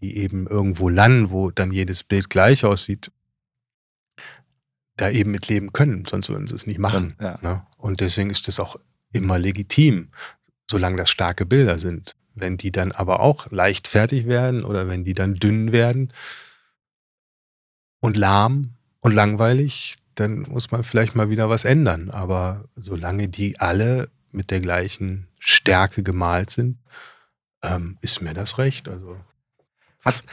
die eben irgendwo landen, wo dann jedes Bild gleich aussieht, da eben mit leben können, sonst würden sie es nicht machen. Ja. Ne? Und deswegen ist das auch immer legitim. solange das starke Bilder sind. Wenn die dann aber auch leicht fertig werden oder wenn die dann dünn werden und lahm und langweilig, dann muss man vielleicht mal wieder was ändern. Aber solange die alle mit der gleichen Stärke gemalt sind, ähm, ist mir das recht. Also hast,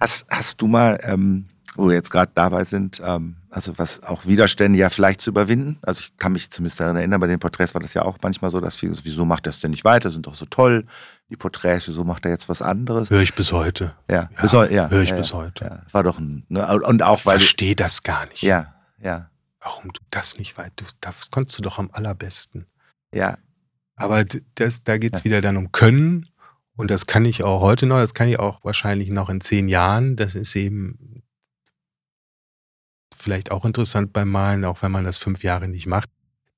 hast, hast du mal ähm, wo wir jetzt gerade dabei sind, ähm, also was auch Widerstände ja vielleicht zu überwinden. Also ich kann mich zumindest daran erinnern, bei den Porträts war das ja auch manchmal so, dass viele, wieso macht das denn nicht weiter, sind doch so toll, die Porträts, wieso macht er jetzt was anderes? Höre ich bis heute. Ja, ja, bis ja. Höre ich ja, bis heute. War doch ein, ne, und auch ich weil. verstehe das gar nicht. Ja, ja. Warum du das nicht weit, das konntest du doch am allerbesten. Ja. Aber das, da geht es wieder dann um Können und das kann ich auch heute noch, das kann ich auch wahrscheinlich noch in zehn Jahren. Das ist eben vielleicht auch interessant beim Malen, auch wenn man das fünf Jahre nicht macht.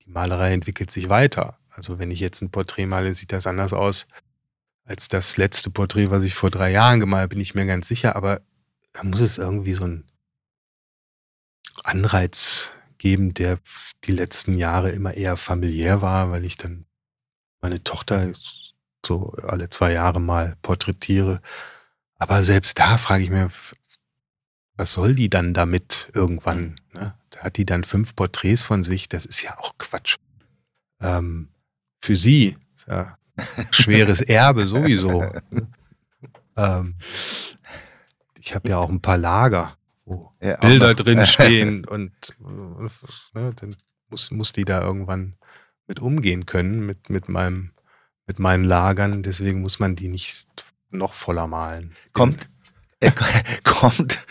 Die Malerei entwickelt sich weiter. Also wenn ich jetzt ein Porträt male, sieht das anders aus als das letzte Porträt, was ich vor drei Jahren gemalt habe, bin ich mir ganz sicher. Aber da muss es irgendwie so einen Anreiz geben, der die letzten Jahre immer eher familiär war, weil ich dann meine Tochter so alle zwei Jahre mal porträtiere. Aber selbst da frage ich mir, was soll die dann damit irgendwann? Ne? Da hat die dann fünf Porträts von sich, das ist ja auch Quatsch. Ähm, für sie, ja, schweres Erbe sowieso. Ähm, ich habe ja auch ein paar Lager, wo ja, Bilder drin stehen und ne, dann muss, muss die da irgendwann mit umgehen können, mit, mit, meinem, mit meinen Lagern. Deswegen muss man die nicht noch voller malen. Kommt, äh, kommt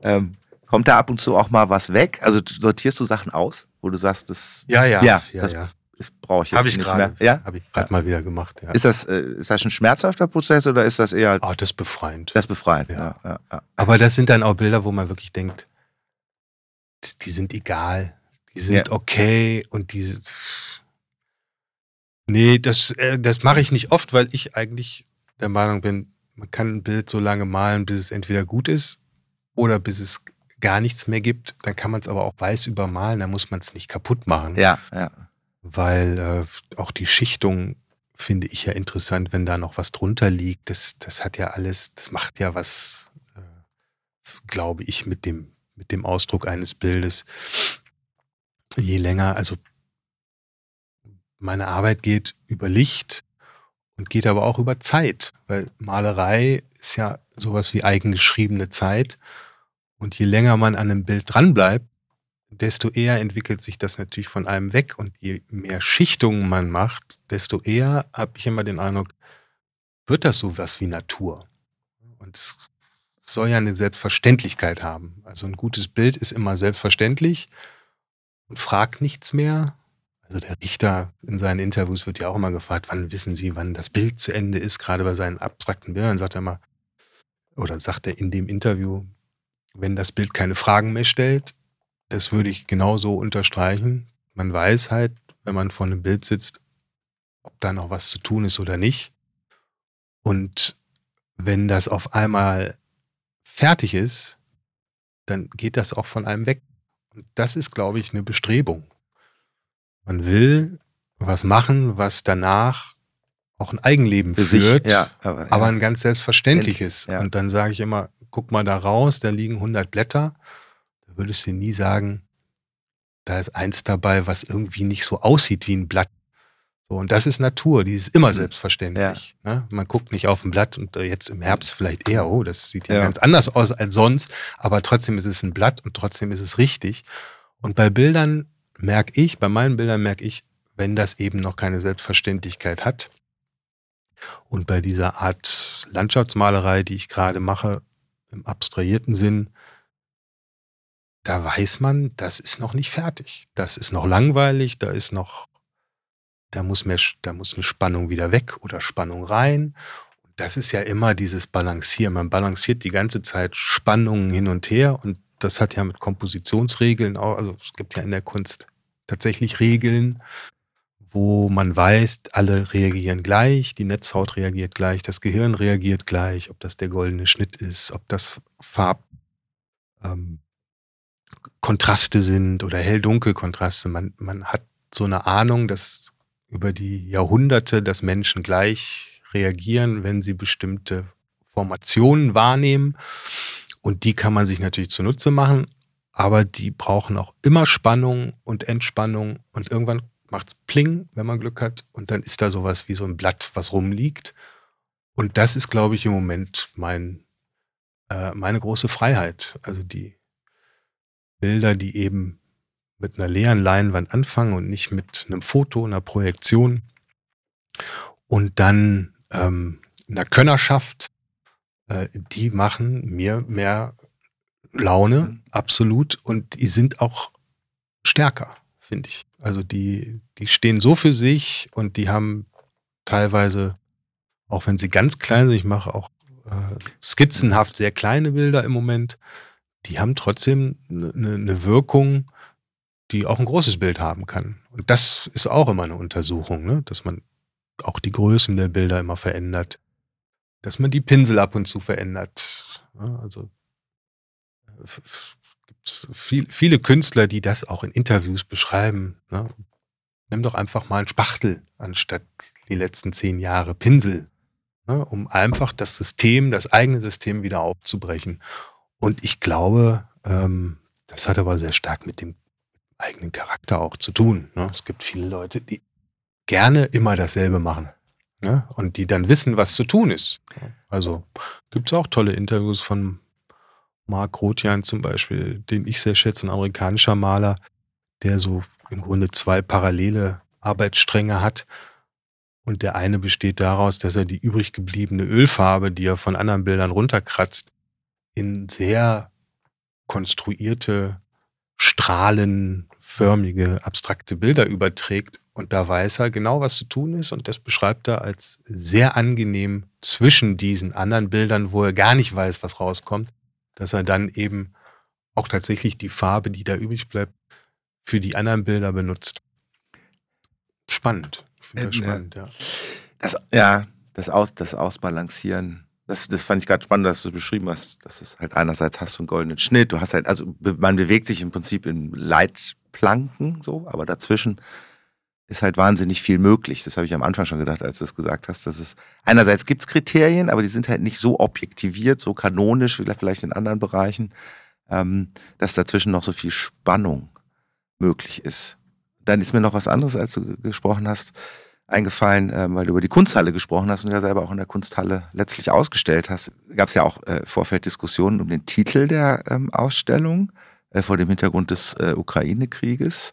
ähm, kommt da ab und zu auch mal was weg? Also sortierst du Sachen aus, wo du sagst, das, ja, ja, ja, ja das, ja. Das brauche ich jetzt Hab ich nicht grade, mehr. Ja, habe ich gerade ja. mal wieder gemacht. Ja. Ist das äh, ist das ein schmerzhafter Prozess oder ist das eher? Oh, das befreiend. Das befreiend. Ja. ja, ja Aber das sind dann auch Bilder, wo man wirklich denkt, die sind egal, die sind okay und die Nee, das, äh, das mache ich nicht oft, weil ich eigentlich der Meinung bin, man kann ein Bild so lange malen, bis es entweder gut ist oder bis es gar nichts mehr gibt, dann kann man es aber auch weiß übermalen, dann muss man es nicht kaputt machen. Ja, ja. Weil äh, auch die Schichtung finde ich ja interessant, wenn da noch was drunter liegt. Das, das hat ja alles, das macht ja was, äh, glaube ich, mit dem, mit dem Ausdruck eines Bildes. Je länger, also meine Arbeit geht über Licht und geht aber auch über Zeit, weil Malerei ist ja sowas wie eigengeschriebene Zeit. Und je länger man an einem Bild dranbleibt, desto eher entwickelt sich das natürlich von einem weg. Und je mehr Schichtungen man macht, desto eher habe ich immer den Eindruck, wird das sowas wie Natur. Und es soll ja eine Selbstverständlichkeit haben. Also ein gutes Bild ist immer selbstverständlich und fragt nichts mehr. Also der Richter in seinen Interviews wird ja auch immer gefragt, wann wissen Sie, wann das Bild zu Ende ist, gerade bei seinen abstrakten Bildern, sagt er immer, oder sagt er in dem Interview, wenn das Bild keine Fragen mehr stellt, das würde ich genauso unterstreichen. Man weiß halt, wenn man vor einem Bild sitzt, ob da noch was zu tun ist oder nicht. Und wenn das auf einmal fertig ist, dann geht das auch von einem weg. Und das ist, glaube ich, eine Bestrebung. Man will was machen, was danach auch ein Eigenleben Für führt, sich, ja, aber, aber, ein ganz selbstverständliches. Ja. Und dann sage ich immer, guck mal da raus, da liegen 100 Blätter. Würdest du nie sagen, da ist eins dabei, was irgendwie nicht so aussieht wie ein Blatt. So, und das ist Natur, die ist immer mhm. selbstverständlich. Ja. Ne? Man guckt nicht auf ein Blatt und äh, jetzt im Herbst vielleicht eher, oh, das sieht ja, ja, ganz anders aus als sonst, aber trotzdem ist es ein Blatt und trotzdem ist es richtig. Und bei Bildern merke ich, bei meinen Bildern merke ich, wenn das eben noch keine Selbstverständlichkeit hat, und bei dieser Art Landschaftsmalerei, die ich gerade mache, im abstrahierten Sinn, da weiß man, das ist noch nicht fertig. Das ist noch langweilig, da ist noch, da muss mehr, da muss eine Spannung wieder weg oder Spannung rein. Und das ist ja immer dieses Balancieren. Man balanciert die ganze Zeit Spannungen hin und her und das hat ja mit Kompositionsregeln auch, also es gibt ja in der Kunst tatsächlich Regeln, wo man weiß, alle reagieren gleich, die Netzhaut reagiert gleich, das Gehirn reagiert gleich, ob das der goldene Schnitt ist, ob das Farbkontraste ähm, sind oder hell-dunkel-Kontraste. Man, man hat so eine Ahnung, dass über die Jahrhunderte, dass Menschen gleich reagieren, wenn sie bestimmte Formationen wahrnehmen. Und die kann man sich natürlich zunutze machen, aber die brauchen auch immer Spannung und Entspannung und irgendwann macht es Pling, wenn man Glück hat und dann ist da sowas wie so ein Blatt, was rumliegt. Und das ist, glaube ich, im Moment mein, äh, meine große Freiheit. Also die Bilder, die eben mit einer leeren Leinwand anfangen und nicht mit einem Foto, einer Projektion und dann ähm, einer Könnerschaft, äh, die machen mir mehr Laune, mhm. absolut. Und die sind auch stärker, finde ich. Also die, die stehen so für sich und die haben teilweise, auch wenn sie ganz klein sind, ich mache auch äh, skizzenhaft sehr kleine Bilder im Moment, die haben trotzdem eine ne, ne Wirkung, die auch ein großes Bild haben kann. Und das ist auch immer eine Untersuchung, ne? dass man auch die Größen der Bilder immer verändert, dass man die Pinsel ab und zu verändert. Also gibt es viel, viele Künstler, die das auch in Interviews beschreiben. Ne? Nimm doch einfach mal einen Spachtel anstatt die letzten zehn Jahre Pinsel, ne? um einfach das System, das eigene System wieder aufzubrechen. Und ich glaube, ähm, das hat aber sehr stark mit dem eigenen Charakter auch zu tun. Ne? Es gibt viele Leute, die gerne immer dasselbe machen. Ne? Und die dann wissen, was zu tun ist. Also gibt es auch tolle Interviews von Mark Rothjan zum Beispiel, den ich sehr schätze, ein amerikanischer Maler, der so im Grunde zwei parallele Arbeitsstränge hat. Und der eine besteht daraus, dass er die übrig gebliebene Ölfarbe, die er von anderen Bildern runterkratzt, in sehr konstruierte strahlenförmige, abstrakte Bilder überträgt. Und da weiß er genau, was zu tun ist. Und das beschreibt er als sehr angenehm zwischen diesen anderen Bildern, wo er gar nicht weiß, was rauskommt, dass er dann eben auch tatsächlich die Farbe, die da übrig bleibt, für die anderen Bilder benutzt. Spannend. Ich finde das äh, spannend, ja. Das, ja, das, Aus, das Ausbalancieren das, das fand ich gerade spannend, dass du beschrieben hast, dass es halt einerseits hast du einen goldenen Schnitt, du hast halt, also man bewegt sich im Prinzip in Leitplanken so, aber dazwischen ist halt wahnsinnig viel möglich. Das habe ich am Anfang schon gedacht, als du es gesagt hast. Dass es einerseits gibt es Kriterien, aber die sind halt nicht so objektiviert, so kanonisch wie vielleicht in anderen Bereichen, ähm, dass dazwischen noch so viel Spannung möglich ist. Dann ist mir noch was anderes, als du gesprochen hast eingefallen, äh, weil du über die Kunsthalle gesprochen hast und ja selber auch in der Kunsthalle letztlich ausgestellt hast. Gab es ja auch äh, Vorfelddiskussionen um den Titel der ähm, Ausstellung äh, vor dem Hintergrund des äh, Ukraine-Krieges.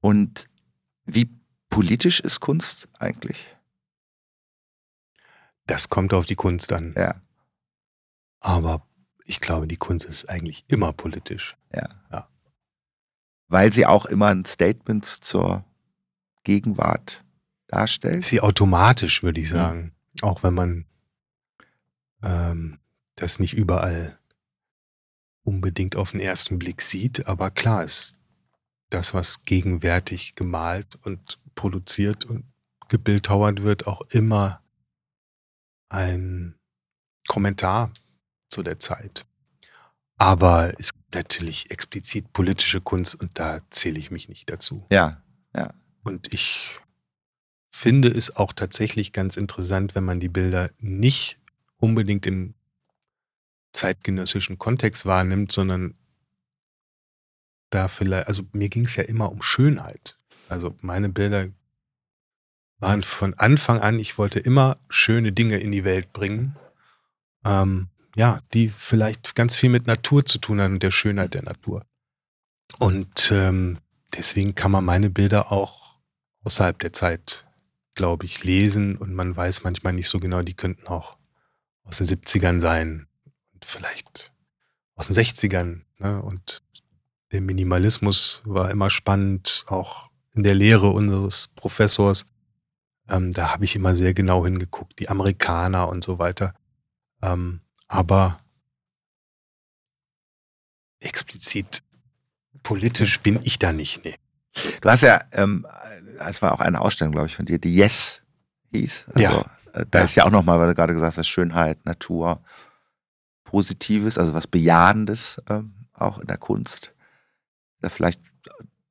Und wie politisch ist Kunst eigentlich? Das kommt auf die Kunst an. Ja. Aber ich glaube, die Kunst ist eigentlich immer politisch. Ja. ja. Weil sie auch immer ein Statement zur Gegenwart darstellt? Sie automatisch, würde ich sagen. Ja. Auch wenn man ähm, das nicht überall unbedingt auf den ersten Blick sieht. Aber klar ist das, was gegenwärtig gemalt und produziert und gebildhauert wird, auch immer ein Kommentar zu der Zeit. Aber es gibt natürlich explizit politische Kunst und da zähle ich mich nicht dazu. Ja, ja. Und ich finde es auch tatsächlich ganz interessant, wenn man die Bilder nicht unbedingt im zeitgenössischen Kontext wahrnimmt, sondern da vielleicht, also mir ging es ja immer um Schönheit. Also meine Bilder waren von Anfang an, ich wollte immer schöne Dinge in die Welt bringen, ähm, ja, die vielleicht ganz viel mit Natur zu tun haben und der Schönheit der Natur. Und ähm, deswegen kann man meine Bilder auch außerhalb der Zeit glaube ich, lesen und man weiß manchmal nicht so genau, die könnten auch aus den 70ern sein und vielleicht aus den 60ern. Ne? Und der Minimalismus war immer spannend, auch in der Lehre unseres Professors. Ähm, da habe ich immer sehr genau hingeguckt, die Amerikaner und so weiter. Ähm, aber explizit politisch bin ich da nicht. Nee. Du hast ja ähm, es war auch eine Ausstellung, glaube ich, von dir, die Yes hieß. Also, ja. Äh, da ja. ist ja auch nochmal, weil du gerade gesagt hast, Schönheit, Natur, Positives, also was Bejahendes ähm, auch in der Kunst. Da vielleicht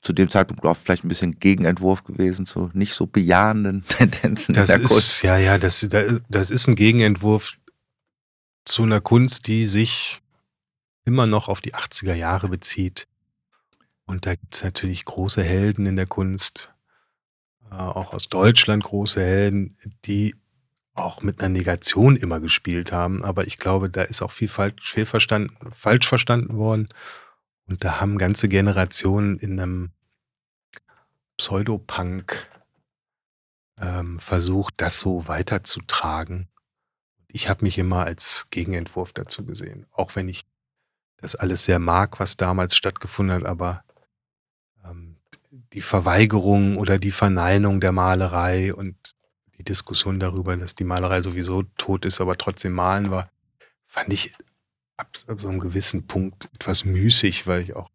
zu dem Zeitpunkt auch vielleicht ein bisschen Gegenentwurf gewesen zu nicht so bejahenden Tendenzen das in der ist, Kunst. Ja, ja, das, das ist ein Gegenentwurf zu einer Kunst, die sich immer noch auf die 80er Jahre bezieht. Und da gibt es natürlich große Helden in der Kunst, äh, auch aus Deutschland große Helden, die auch mit einer Negation immer gespielt haben. Aber ich glaube, da ist auch viel falsch, viel verstanden, falsch verstanden worden. Und da haben ganze Generationen in einem Pseudopunk ähm, versucht, das so weiterzutragen. Ich habe mich immer als Gegenentwurf dazu gesehen, auch wenn ich das alles sehr mag, was damals stattgefunden hat, aber die Verweigerung oder die Verneinung der Malerei und die Diskussion darüber, dass die Malerei sowieso tot ist, aber trotzdem malen war, fand ich ab, ab so einem gewissen Punkt etwas müßig, weil ich auch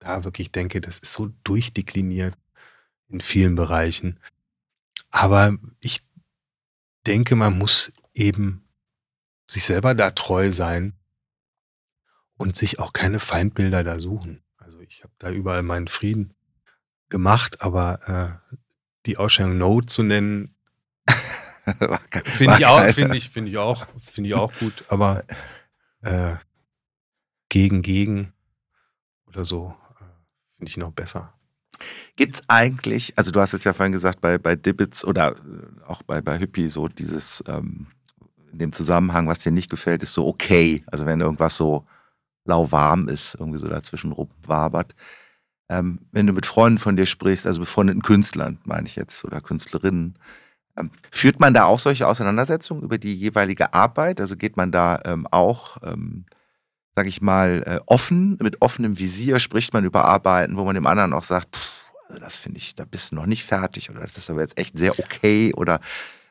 da wirklich denke, das ist so durchdekliniert in vielen Bereichen. Aber ich denke, man muss eben sich selber da treu sein und sich auch keine Feindbilder da suchen. Also ich habe da überall meinen Frieden gemacht, aber äh, die Ausstellung No zu nennen, finde ich, auch, find ich, find ich, auch, find ich auch gut, aber äh, gegen gegen oder so äh, finde ich noch besser. Gibt es eigentlich, also du hast es ja vorhin gesagt, bei, bei Dibbits oder äh, auch bei, bei Hippie, so dieses, ähm, in dem Zusammenhang, was dir nicht gefällt, ist so okay. Also wenn irgendwas so lauwarm ist, irgendwie so dazwischen rumwabert. Ähm, wenn du mit Freunden von dir sprichst, also befreundeten Künstlern, meine ich jetzt, oder Künstlerinnen, ähm, führt man da auch solche Auseinandersetzungen über die jeweilige Arbeit? Also geht man da ähm, auch, ähm, sage ich mal, äh, offen, mit offenem Visier, spricht man über Arbeiten, wo man dem anderen auch sagt, pff, also das finde ich, da bist du noch nicht fertig oder das ist aber jetzt echt sehr okay oder,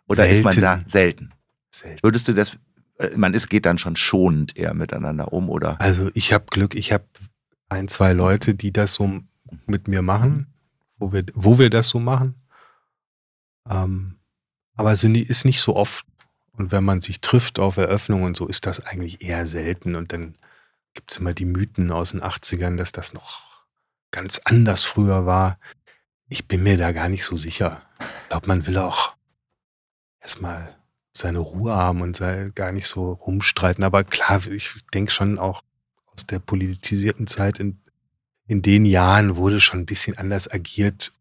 oder ist man da selten? selten? Würdest du das, äh, man ist, geht dann schon schonend eher miteinander um oder? Also ich habe Glück, ich habe ein, zwei Leute, die das so mit mir machen, wo wir, wo wir das so machen. Ähm, aber es ist nicht so oft. Und wenn man sich trifft auf Eröffnungen und so, ist das eigentlich eher selten. Und dann gibt es immer die Mythen aus den 80ern, dass das noch ganz anders früher war. Ich bin mir da gar nicht so sicher. Ich glaube, man will auch erstmal seine Ruhe haben und sei gar nicht so rumstreiten. Aber klar, ich denke schon auch aus der politisierten Zeit in, in den Jahren wurde schon ein bisschen anders agiert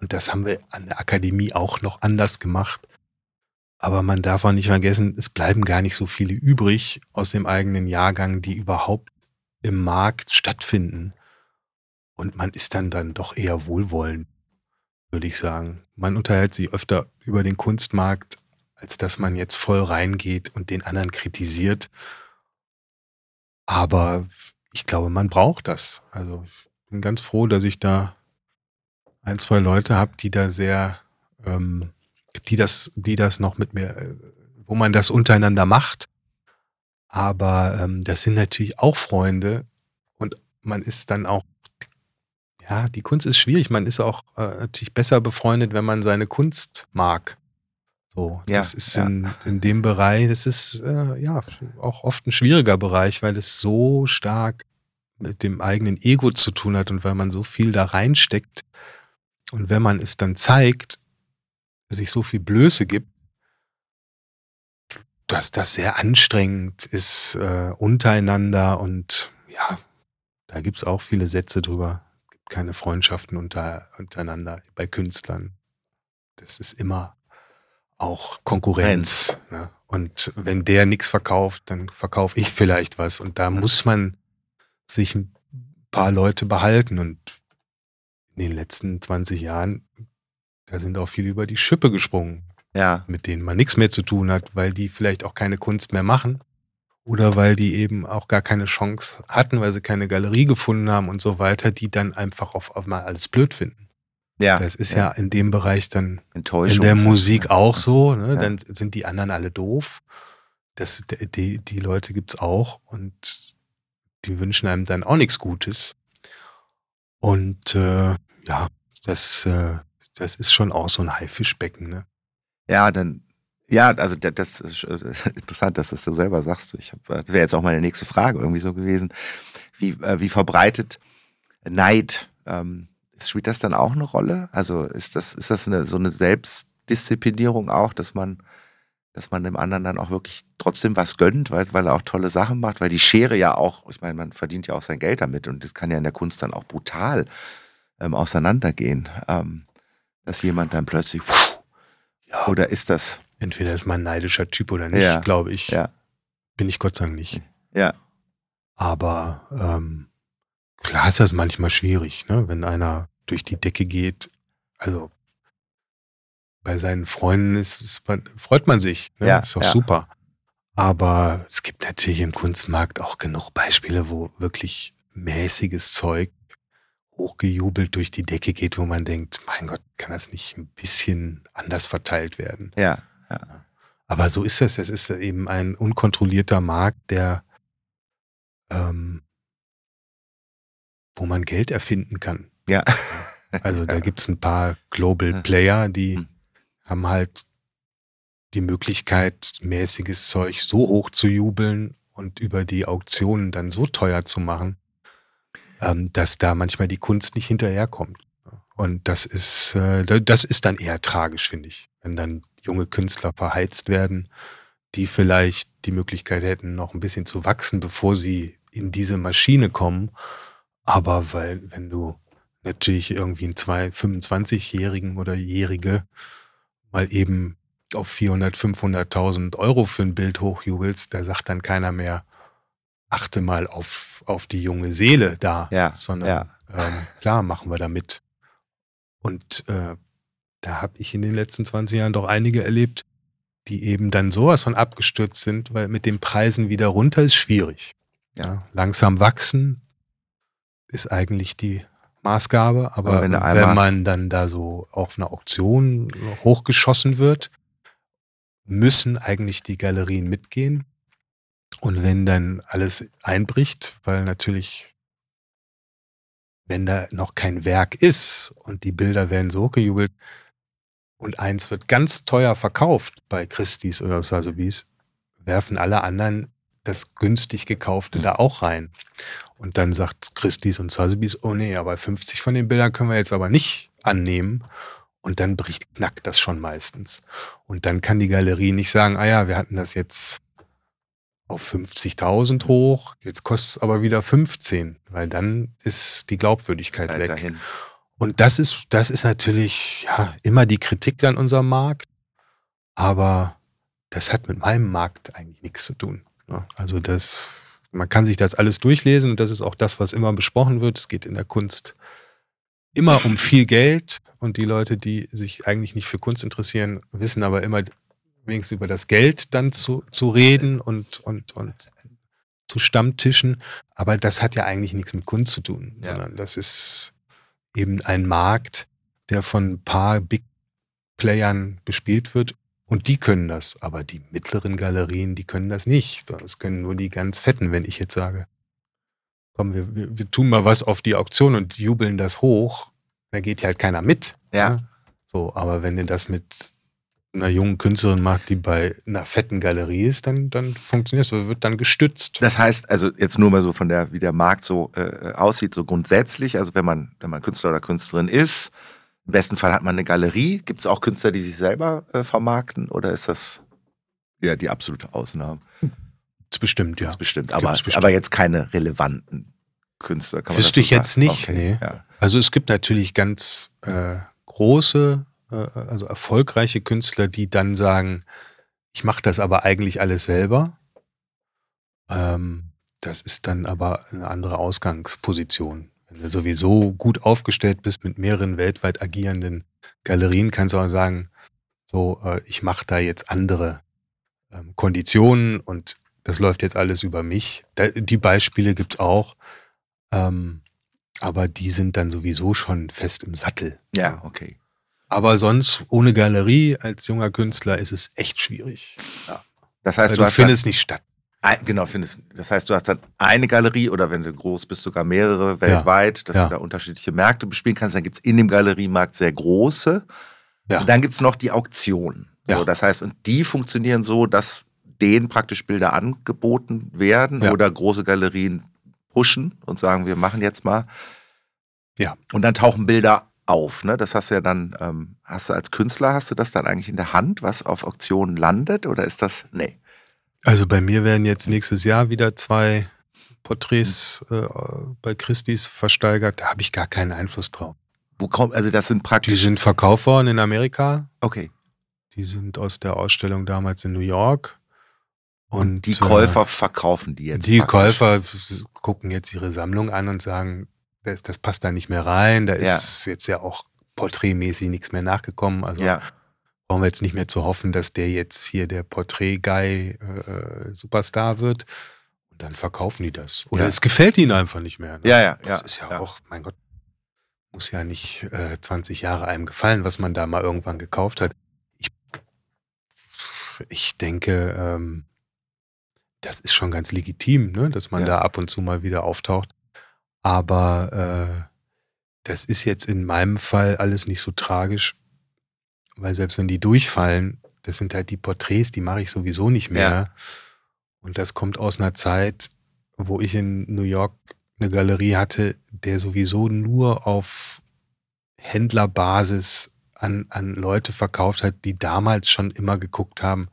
und das haben wir an der Akademie auch noch anders gemacht. Aber man darf auch nicht vergessen, es bleiben gar nicht so viele übrig aus dem eigenen Jahrgang, die überhaupt im Markt stattfinden. Und man ist dann dann doch eher wohlwollend, würde ich sagen. Man unterhält sich öfter über den Kunstmarkt, als dass man jetzt voll reingeht und den anderen kritisiert. Aber ich glaube, man braucht das. Also ich bin ganz froh, dass ich da ein, zwei Leute habe, die da sehr, ähm, die das, die das noch mit mir, äh, wo man das untereinander macht. Aber ähm, das sind natürlich auch Freunde und man ist dann auch, ja, die Kunst ist schwierig. Man ist auch äh, natürlich besser befreundet, wenn man seine Kunst mag. So, ja, das ist ja. in, in dem Bereich, das ist äh, ja auch oft ein schwieriger Bereich, weil es so stark mit dem eigenen Ego zu tun hat und weil man so viel da reinsteckt, und wenn man es dann zeigt, sich so viel Blöße gibt, dass das sehr anstrengend ist äh, untereinander und ja, da gibt es auch viele Sätze drüber. Es gibt keine Freundschaften unter, untereinander bei Künstlern. Das ist immer auch Konkurrenz. Ne? Und wenn der nichts verkauft, dann verkaufe ich vielleicht was. Und da muss man sich ein paar Leute behalten. Und in den letzten 20 Jahren, da sind auch viele über die Schippe gesprungen. Ja. Mit denen man nichts mehr zu tun hat, weil die vielleicht auch keine Kunst mehr machen oder weil die eben auch gar keine Chance hatten, weil sie keine Galerie gefunden haben und so weiter, die dann einfach auf einmal alles blöd finden. Ja. Das ist ja, ja in dem Bereich dann in der Musik auch so. Ne? Dann sind die anderen alle doof. Das, die, die Leute gibt es auch und die wünschen einem dann auch nichts Gutes. Und äh, ja, das, äh, das ist schon auch so ein Haifischbecken. Ne? Ja, dann, ja, also das ist interessant, dass du das so selber sagst. Ich das wäre jetzt auch meine nächste Frage irgendwie so gewesen. Wie, äh, wie verbreitet Neid ähm, spielt das dann auch eine Rolle? Also ist das, ist das eine, so eine Selbstdisziplinierung auch, dass man, dass man dem anderen dann auch wirklich trotzdem was gönnt, weil, weil er auch tolle Sachen macht, weil die Schere ja auch, ich meine, man verdient ja auch sein Geld damit und das kann ja in der Kunst dann auch brutal ähm, auseinandergehen, ähm, dass jemand dann plötzlich, pff, ja, oder ist das? Entweder ist man ein neidischer Typ oder nicht, Ja. glaube ich. Ja, Bin ich Gott sei Dank nicht. ja, Aber ähm, klar ist das manchmal schwierig, ne? wenn einer durch die Decke geht. Also bei seinen Freunden ist, ist man, freut man sich. Ne? Ja, ist doch ja. super. Aber es gibt natürlich im Kunstmarkt auch genug Beispiele, wo wirklich mäßiges Zeug hochgejubelt durch die Decke geht, wo man denkt, mein Gott, kann das nicht ein bisschen anders verteilt werden? ja, Aber so ist es. Es ist eben ein unkontrollierter Markt, der, ähm, wo man Geld erfinden kann. Ja. Also da gibt es ein paar Global. Player, die Hm. haben halt die Möglichkeit, mäßiges Zeug so hoch zu jubeln und über die Auktionen dann so teuer zu machen, ähm, dass da manchmal die Kunst nicht hinterherkommt. Und das ist, äh, da- das ist dann eher tragisch, finde ich, wenn dann junge Künstler verheizt werden, die vielleicht die Möglichkeit hätten, noch ein bisschen zu wachsen, bevor sie in diese Maschine kommen. Aber weil, wenn du natürlich irgendwie einen zwei- 25-Jährigen oder Jährige mal eben auf 400, 500.000 Euro für ein Bild hochjubelst, da sagt dann keiner mehr, achte mal auf, auf die junge Seele da, Ja, sondern ja. Ähm, klar machen wir da mit. Und äh, da habe ich in den letzten 20 Jahren doch einige erlebt, die eben dann sowas von abgestürzt sind, weil mit den Preisen wieder runter ist schwierig. Ja, langsam wachsen ist eigentlich die Maßgabe, aber, Aber wenn wenn, man dann da so auf einer Auktion hochgeschossen wird, müssen eigentlich die Galerien mitgehen. Und wenn dann alles einbricht, weil natürlich, wenn da noch kein Werk ist und die Bilder werden so hochgejubelt und eins wird ganz teuer verkauft bei Christie's oder Sotheby's, werfen alle anderen das günstig gekaufte da auch rein. Und dann sagt Christie's und Sotheby's, oh nee, aber 50 von den Bildern können wir jetzt aber nicht annehmen. Und dann bricht knackt das schon meistens. Und dann kann die Galerie nicht sagen, ah ja, wir hatten das jetzt auf 50.000 hoch, jetzt kostet es aber wieder 15, weil dann ist die Glaubwürdigkeit Halt weg. dahin. Und das ist, das ist natürlich ja, immer die Kritik an unserem Markt, aber das hat mit meinem Markt eigentlich nichts zu tun. ne? Also das, man kann sich das alles durchlesen und das ist auch das, was immer besprochen wird. Es geht in der Kunst immer um viel Geld und die Leute, die sich eigentlich nicht für Kunst interessieren, wissen aber immer wenigstens über das Geld dann zu, zu reden und, und, und zu Stammtischen. Aber das hat ja eigentlich nichts mit Kunst zu tun, Ja. sondern das ist eben ein Markt, der von ein paar Big Playern bespielt wird. Und die können das, aber die mittleren Galerien, die können das nicht. Das können nur die ganz fetten, wenn ich jetzt sage, komm, wir, wir, wir tun mal was auf die Auktion und jubeln das hoch, da geht halt keiner mit. Ja. ne? So, aber wenn ihr das mit einer jungen Künstlerin macht, die bei einer fetten Galerie ist, dann, dann funktioniert es, wird dann gestützt. Das heißt, also jetzt nur mal so von der, wie der Markt so äh, aussieht, so grundsätzlich, also wenn man, wenn man Künstler oder Künstlerin ist, im besten Fall hat man eine Galerie. Gibt es auch Künstler, die sich selber äh, vermarkten oder ist das ja die absolute Ausnahme? Das bestimmt, ja. Gibt's bestimmt, aber, bestimmt. aber jetzt keine relevanten Künstler. Kann man Wüsste ich jetzt nicht, Okay, nee. Ja. Also es gibt natürlich ganz äh, große, äh, also erfolgreiche Künstler, die dann sagen, ich mache das aber eigentlich alles selber. Ähm, das ist dann aber eine andere Ausgangsposition. Wenn du sowieso gut aufgestellt bist mit mehreren weltweit agierenden Galerien, kannst du auch sagen, so, äh, ich mache da jetzt andere ähm, Konditionen und das läuft jetzt alles über mich. Da, die Beispiele gibt's auch. Ähm, aber die sind dann sowieso schon fest im Sattel. ja, okay. Aber sonst, ohne Galerie als junger Künstler ist es echt schwierig. Das heißt, Weil du du findest nicht statt. Ein, genau, findest, das heißt, du hast dann eine Galerie oder wenn du groß bist, sogar mehrere weltweit, dass Ja. du da unterschiedliche Märkte bespielen kannst. Dann gibt es in dem Galeriemarkt sehr große. Ja. Und dann gibt es noch die Auktionen. So, Ja. das heißt, und die funktionieren so, dass denen praktisch Bilder angeboten werden Ja. oder große Galerien pushen und sagen, wir machen jetzt mal. Ja. Und dann tauchen Bilder auf, ne? Das hast du ja dann, ähm, hast du als Künstler, hast du das dann eigentlich in der Hand, was auf Auktionen landet? Oder ist das, nee? Also bei mir werden jetzt nächstes Jahr wieder zwei Porträts äh, bei Christie's versteigert. Da habe ich gar keinen Einfluss drauf. Wo kommt, also das sind praktisch. Die sind verkauft worden in Amerika. Okay. Die sind aus der Ausstellung damals in New York. Und die Käufer äh, verkaufen die jetzt. Die praktisch. Käufer gucken jetzt ihre Sammlung an und sagen, das, das passt da nicht mehr rein. Da ist ja. jetzt ja auch porträtmäßig nichts mehr nachgekommen. Also ja. Brauchen wir jetzt nicht mehr zu hoffen, dass der jetzt hier der Porträt-Guy äh, Superstar wird. Und dann verkaufen die das. Oder ja. es gefällt ihnen einfach nicht mehr. Ne? Ja, ja. Das ist ja, auch, mein Gott, muss ja nicht äh, 20 Jahre einem gefallen, was man da mal irgendwann gekauft hat. Ich, ich denke, ähm, das ist schon ganz legitim, ne? dass man ja. da ab und zu mal wieder auftaucht. Aber äh, das ist jetzt in meinem Fall alles nicht so tragisch, weil selbst wenn die durchfallen, das sind halt die Porträts, die mache ich sowieso nicht mehr. Ja. Und das kommt aus einer Zeit, wo ich in New York eine Galerie hatte, der sowieso nur auf Händlerbasis an, an Leute verkauft hat, die damals schon immer geguckt haben,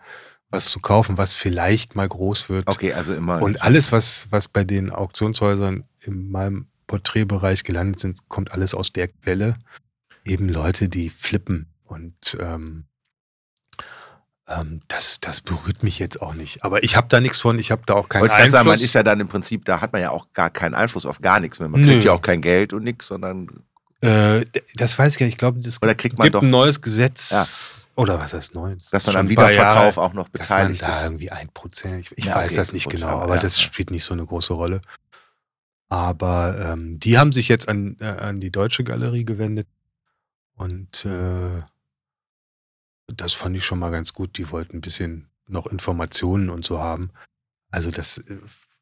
was zu kaufen, was vielleicht mal groß wird. Okay, also immer. Und alles, was, was bei den Auktionshäusern in meinem Porträtbereich gelandet sind, kommt alles aus der Quelle. Eben Leute, die flippen. Und ähm, ähm, das, das berührt mich jetzt auch nicht. Aber ich habe da nichts von, ich habe da auch keinen Wollte Einfluss. Sagen, man ist ja dann im Prinzip, da hat man ja auch gar keinen Einfluss auf gar nichts mehr. Man kriegt ja auch kein Geld und nichts, sondern. Äh, das weiß ich gar nicht. Ich glaube, es gibt doch, ein neues Gesetz. Ja. Oder was heißt neu? Das dass man am Wiederverkauf Jahre, auch noch beteiligt dass man da irgendwie ein Prozent. Ich, ich ja, weiß okay, das nicht genau, aber ja, das spielt nicht so eine große Rolle. Aber ähm, die haben sich jetzt an, äh, an die deutsche Galerie gewendet und äh, das fand ich schon mal ganz gut. Die wollten ein bisschen noch Informationen und so haben. Also das äh,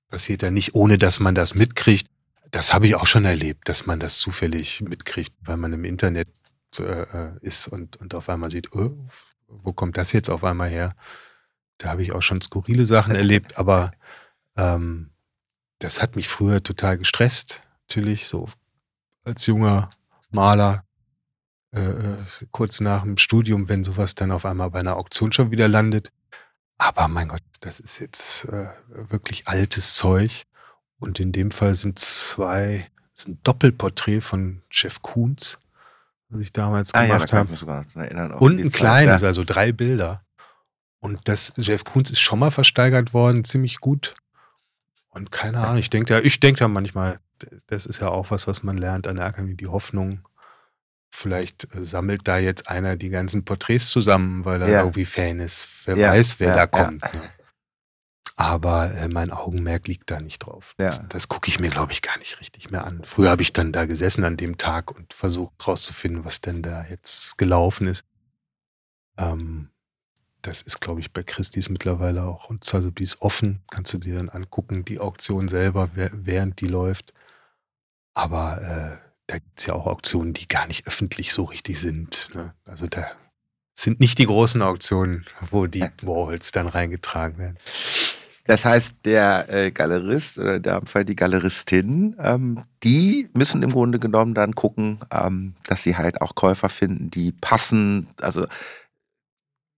passiert ja nicht, ohne dass man das mitkriegt. Das habe ich auch schon erlebt, dass man das zufällig mitkriegt, weil man im Internet äh, äh, ist und, und auf einmal sieht, oh, wo kommt das jetzt auf einmal her? Da habe ich auch schon skurrile Sachen erlebt, aber ähm, das hat mich früher total gestresst. Natürlich, so als junger Maler äh, kurz nach dem Studium, wenn sowas dann auf einmal bei einer Auktion schon wieder landet. Aber mein Gott, das ist jetzt äh, wirklich altes Zeug. Und in dem Fall sind zwei, das ist ein Doppelporträt von Jeff Koons, was ich damals ah, gemacht ja, habe. Und ein kleines, ja. also drei Bilder. Und das Jeff Koons ist schon mal versteigert worden, ziemlich gut. Und keine Ahnung, ich denke da, ich denke da manchmal, das ist ja auch was, was man lernt an der Akademie, die Hoffnung, Vielleicht äh, sammelt da jetzt einer die ganzen Porträts zusammen, weil er ja. irgendwie Fan ist. Wer ja, weiß, wer ja, da kommt. Ne? Aber äh, mein Augenmerk liegt da nicht drauf. Das, das gucke ich mir, glaube ich, gar nicht richtig mehr an. Früher habe ich dann da gesessen an dem Tag und versucht rauszufinden, was denn da jetzt gelaufen ist. Ähm, das ist, glaube ich, bei Christie's mittlerweile auch. Und also die ist offen, kannst du dir dann angucken, die Auktion selber, während die läuft. Aber äh, da gibt es ja auch Auktionen, die gar nicht öffentlich so richtig sind. Ne? Also da sind nicht die großen Auktionen, wo die Warhols dann reingetragen werden. Das heißt, der äh, Galerist oder in dem Fall die Galeristin, ähm, die müssen im Grunde genommen dann gucken, ähm, dass sie halt auch Käufer finden, die passen. Also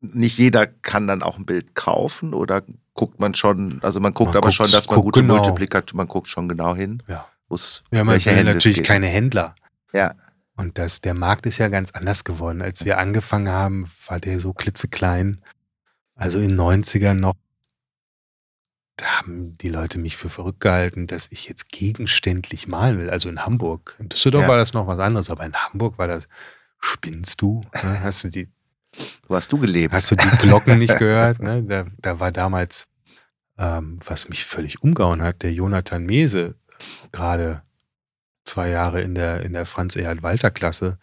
nicht jeder kann dann auch ein Bild kaufen oder guckt man schon, also man guckt man aber schon, dass man gute genau. Multiplikator, man guckt schon genau hin. Ja. Wo's, ja, man will natürlich keine Händler. Ja. Und das, der Markt ist ja ganz anders geworden. Als wir angefangen haben, war der so klitzeklein. Also in den 90ern noch, da haben die Leute mich für verrückt gehalten, dass ich jetzt gegenständlich malen will. Also in Hamburg. In Düsseldorf ja. war das noch was anderes, aber in Hamburg war das, spinnst du? Ne? Hast du die. Wo hast du gelebt? Hast du die Glocken nicht gehört? Ne? Da, da war damals, ähm, was mich völlig umgehauen hat, der Jonathan Mese gerade zwei Jahre in der, in der Franz-Erhard-Walter-Klasse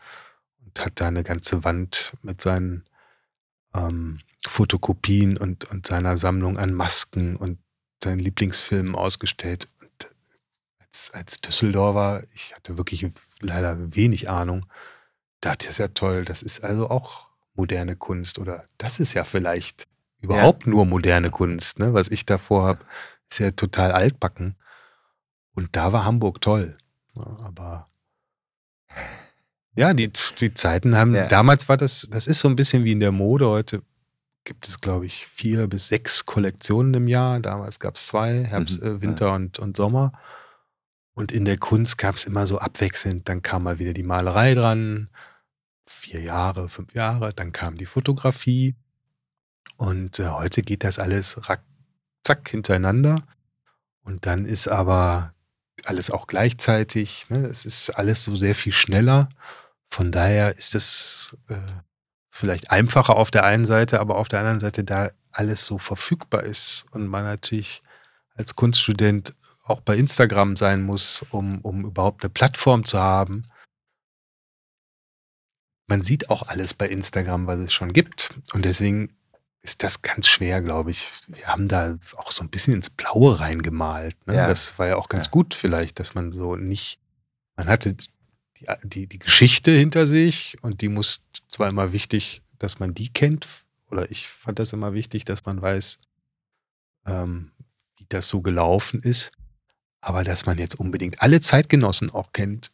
und hat da eine ganze Wand mit seinen ähm, Fotokopien und, und seiner Sammlung an Masken und seinen Lieblingsfilmen ausgestellt. Und als, als Düsseldorfer, ich hatte wirklich leider wenig Ahnung, dachte ich, ist ja toll, das ist also auch moderne Kunst oder das ist ja vielleicht überhaupt ja. nur moderne Kunst. Ne? Was ich davor habe, ist ja total altbacken. Und da war Hamburg toll. Ja, aber Ja, die, die Zeiten haben, Ja. damals war das, das ist so ein bisschen wie in der Mode. Heute gibt es, glaube ich, vier bis sechs Kollektionen im Jahr. Damals gab es zwei, Herbst, Mhm. äh, Winter und, und Sommer. Und in der Kunst gab es immer so abwechselnd. Dann kam mal wieder die Malerei dran, vier Jahre, fünf Jahre. Dann kam die Fotografie. Und äh, heute geht das alles rack, zack hintereinander. Und dann ist aber alles auch gleichzeitig. Ne? Es ist alles so sehr viel schneller. Von daher ist es äh, vielleicht einfacher auf der einen Seite, aber auf der anderen Seite, da alles so verfügbar ist und man natürlich als Kunststudent auch bei Instagram sein muss, um, um überhaupt eine Plattform zu haben. Man sieht auch alles bei Instagram, was es schon gibt. Und deswegen ist das ganz schwer, glaube ich. Wir haben da auch so ein bisschen ins Blaue reingemalt. Ne? Ja. Das war ja auch ganz Ja. gut vielleicht, dass man so nicht, man hatte die, die, die Geschichte hinter sich und die muss zwar immer wichtig, dass man die kennt, oder ich fand das immer wichtig, dass man weiß, ähm, wie das so gelaufen ist. Aber dass man jetzt unbedingt alle Zeitgenossen auch kennt,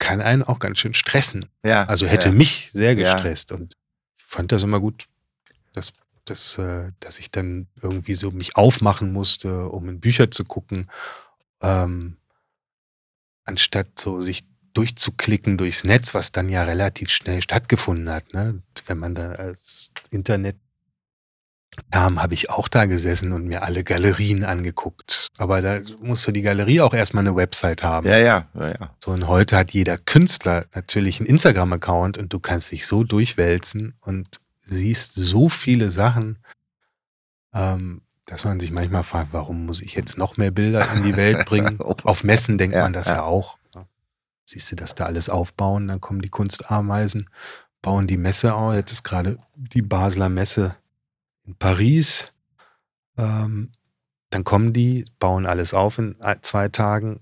kann einen auch ganz schön stressen. Ja. Also hätte ja. mich sehr gestresst und ich fand das immer gut, dass, dass, äh, dass ich dann irgendwie so mich aufmachen musste, um in Bücher zu gucken, ähm, anstatt so sich durchzuklicken durchs Netz, was dann ja relativ schnell stattgefunden hat. Ne? Wenn man da als Internet kam, habe ich auch da gesessen und mir alle Galerien angeguckt. Aber da musste die Galerie auch erstmal eine Website haben. Ja, ja, ja, ja. So, und heute hat jeder Künstler natürlich einen Instagram-Account und du kannst dich so durchwälzen und siehst so viele Sachen, ähm, dass man sich manchmal fragt, warum muss ich jetzt noch mehr Bilder in die Welt bringen? Auf Messen denkt Ja, man das ja, ja. auch. Siehst du, dass da alles aufbauen, dann kommen die Kunstameisen, bauen die Messe auf. Jetzt ist gerade die Basler Messe in Paris. Ähm, dann kommen die, bauen alles auf in zwei Tagen.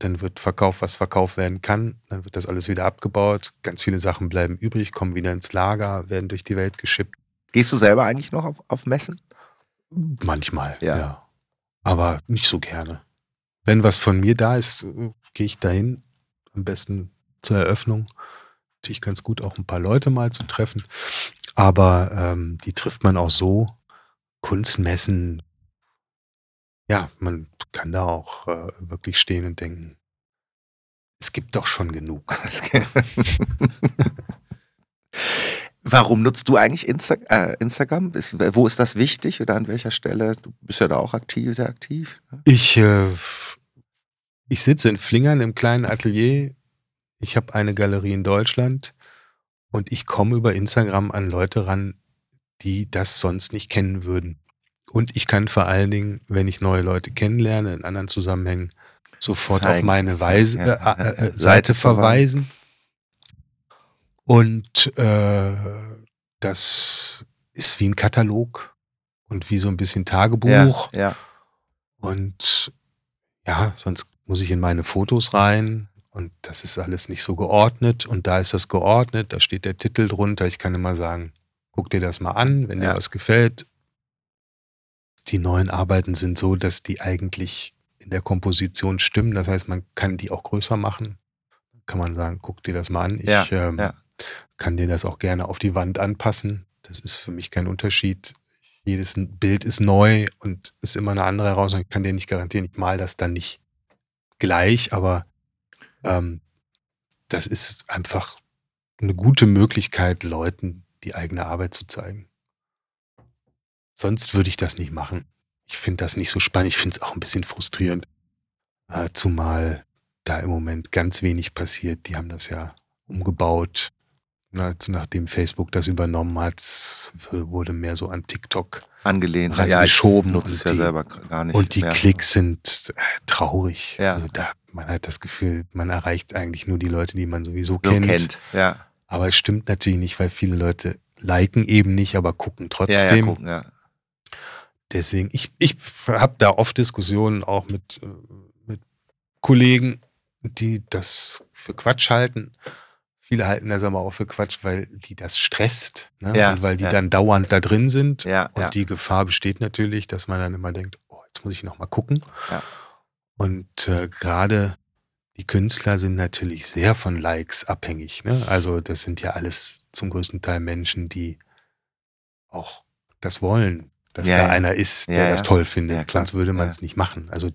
Dann wird verkauft, was verkauft werden kann. Dann wird das alles wieder abgebaut. Ganz viele Sachen bleiben übrig, kommen wieder ins Lager, werden durch die Welt geschippt. Gehst du selber eigentlich noch auf, auf Messen? Manchmal, Ja. ja. Aber nicht so gerne. Wenn was von mir da ist, gehe ich dahin. Am besten zur Eröffnung. Natürlich ganz gut, auch ein paar Leute mal zu treffen. Aber ähm, die trifft man auch so. Kunstmessen, ja, man kann da auch äh, wirklich stehen und denken, es gibt doch schon genug. Warum nutzt du eigentlich Insta äh, Instagram? Ist, wo ist das wichtig oder an welcher Stelle? Du bist ja da auch aktiv, sehr aktiv. ne? Ich, äh, ich sitze in Flingern im kleinen Atelier. Ich habe eine Galerie in Deutschland und ich komme über Instagram an Leute ran, die das sonst nicht kennen würden. Und ich kann vor allen Dingen, wenn ich neue Leute kennenlerne, in anderen Zusammenhängen, sofort auf Zeigen, meine zeigen, Weise, äh, äh, äh, Seite verweisen. Und äh, das ist wie ein Katalog und wie so ein bisschen Tagebuch. Ja, ja. Und ja, sonst muss ich in meine Fotos rein und das ist alles nicht so geordnet. Und da ist das geordnet, da steht der Titel drunter. Ich kann immer sagen, guck dir das mal an, wenn Ja. dir was gefällt. Die neuen Arbeiten sind so, dass die eigentlich in der Komposition stimmen. Das heißt, man kann die auch größer machen. Kann man sagen, guck dir das mal an. Ich Ja, ähm, ja. kann dir das auch gerne auf die Wand anpassen. Das ist für mich kein Unterschied. Jedes Bild ist neu und ist immer eine andere Herausforderung. Ich kann dir nicht garantieren, ich mal das dann nicht gleich, aber ähm, das ist einfach eine gute Möglichkeit, Leuten die eigene Arbeit zu zeigen. Sonst würde ich das nicht machen. Ich finde das nicht so spannend. Ich finde es auch ein bisschen frustrierend. Äh, zumal da im Moment ganz wenig passiert. Die haben das ja umgebaut. Na, nachdem Facebook das übernommen hat, wurde mehr so an TikTok Angelehnt. Ja, nutze es und ja die- selber gar nicht. und die mehr. Klicks sind äh, traurig. Ja. Also da, man hat das Gefühl, man erreicht eigentlich nur die Leute, die man sowieso so kennt. kennt. Ja. Aber es stimmt natürlich nicht, weil viele Leute liken eben nicht, aber gucken Ja, ja, trotzdem. gucken, ja. Deswegen, ich, ich habe da oft Diskussionen auch mit, äh, mit Kollegen, die das für Quatsch halten. Viele halten das aber auch für Quatsch, weil die das stresst. Ne? Ja, und weil die ja. dann dauernd da drin sind. Ja, Und die Gefahr besteht natürlich, dass man dann immer denkt, oh, jetzt muss ich noch mal gucken. Und äh, gerade die Künstler sind natürlich sehr von Likes abhängig. Ne? Also das sind ja alles zum größten Teil Menschen, die auch das wollen, dass Ja, da ja. einer ist, der Ja, das toll findet. Sonst würde man es nicht machen. Also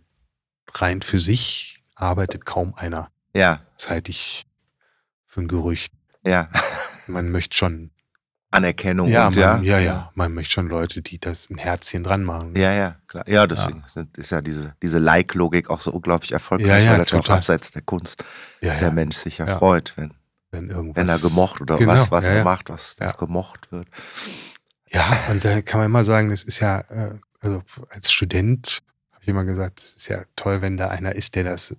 rein für sich arbeitet kaum einer. Ja, Das halte ich für ein Gerücht. ja. Man möchte schon, Anerkennung ja, und man, ja. ja, ja, man möchte schon Leute, die das ein Herzchen dran machen. Ja, ja, klar. Ja, deswegen ist ja diese, diese Like-Logik auch so unglaublich erfolgreich, weil das ja auch total. abseits der Kunst der Mensch sich ja, freut, wenn, wenn irgendwas. wenn er gemocht oder Genau, was, was ja, er ja. macht, was das Ja. gemocht wird. Ja, und da kann man immer sagen, das ist ja, äh, also als Student habe ich immer gesagt, es ist ja toll, wenn da einer ist, der das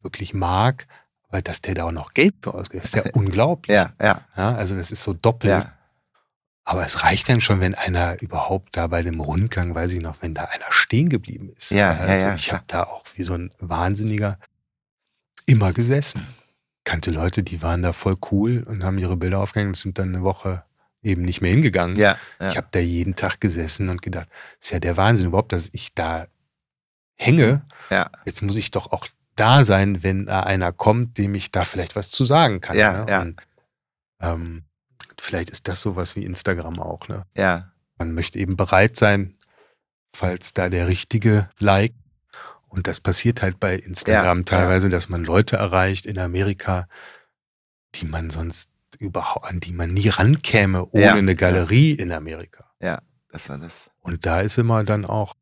wirklich mag, aber dass der da auch noch Geld für ausgibt, das ist ja unglaublich. Ja, ja, Ja, also das ist so doppelt. ja. Aber es reicht dann schon, wenn einer überhaupt da bei dem Rundgang, weiß ich noch, wenn da einer stehen geblieben ist. Ja, ja, also ja, ich klar. habe da auch wie so ein Wahnsinniger immer gesessen. Kannte Leute, die waren da voll cool und haben ihre Bilder aufgehängt und sind dann eine Woche eben nicht mehr hingegangen. Ja, ja. Ich habe da jeden Tag gesessen und gedacht, ist ja der Wahnsinn überhaupt, dass ich da hänge. ja, Jetzt muss ich doch auch da sein, wenn da einer kommt, dem ich da vielleicht was zu sagen kann. Ja, ne? ja. Und, ähm, vielleicht ist das sowas wie Instagram auch. Ne? ja, Man möchte eben bereit sein, falls da der richtige Like. Und das passiert halt bei Instagram Ja, teilweise, dass man Leute erreicht in Amerika, die man sonst überhaupt, an die man nie rankäme ohne Ja, eine ja. Galerie in Amerika. das ist alles. Und da ist immer dann auch,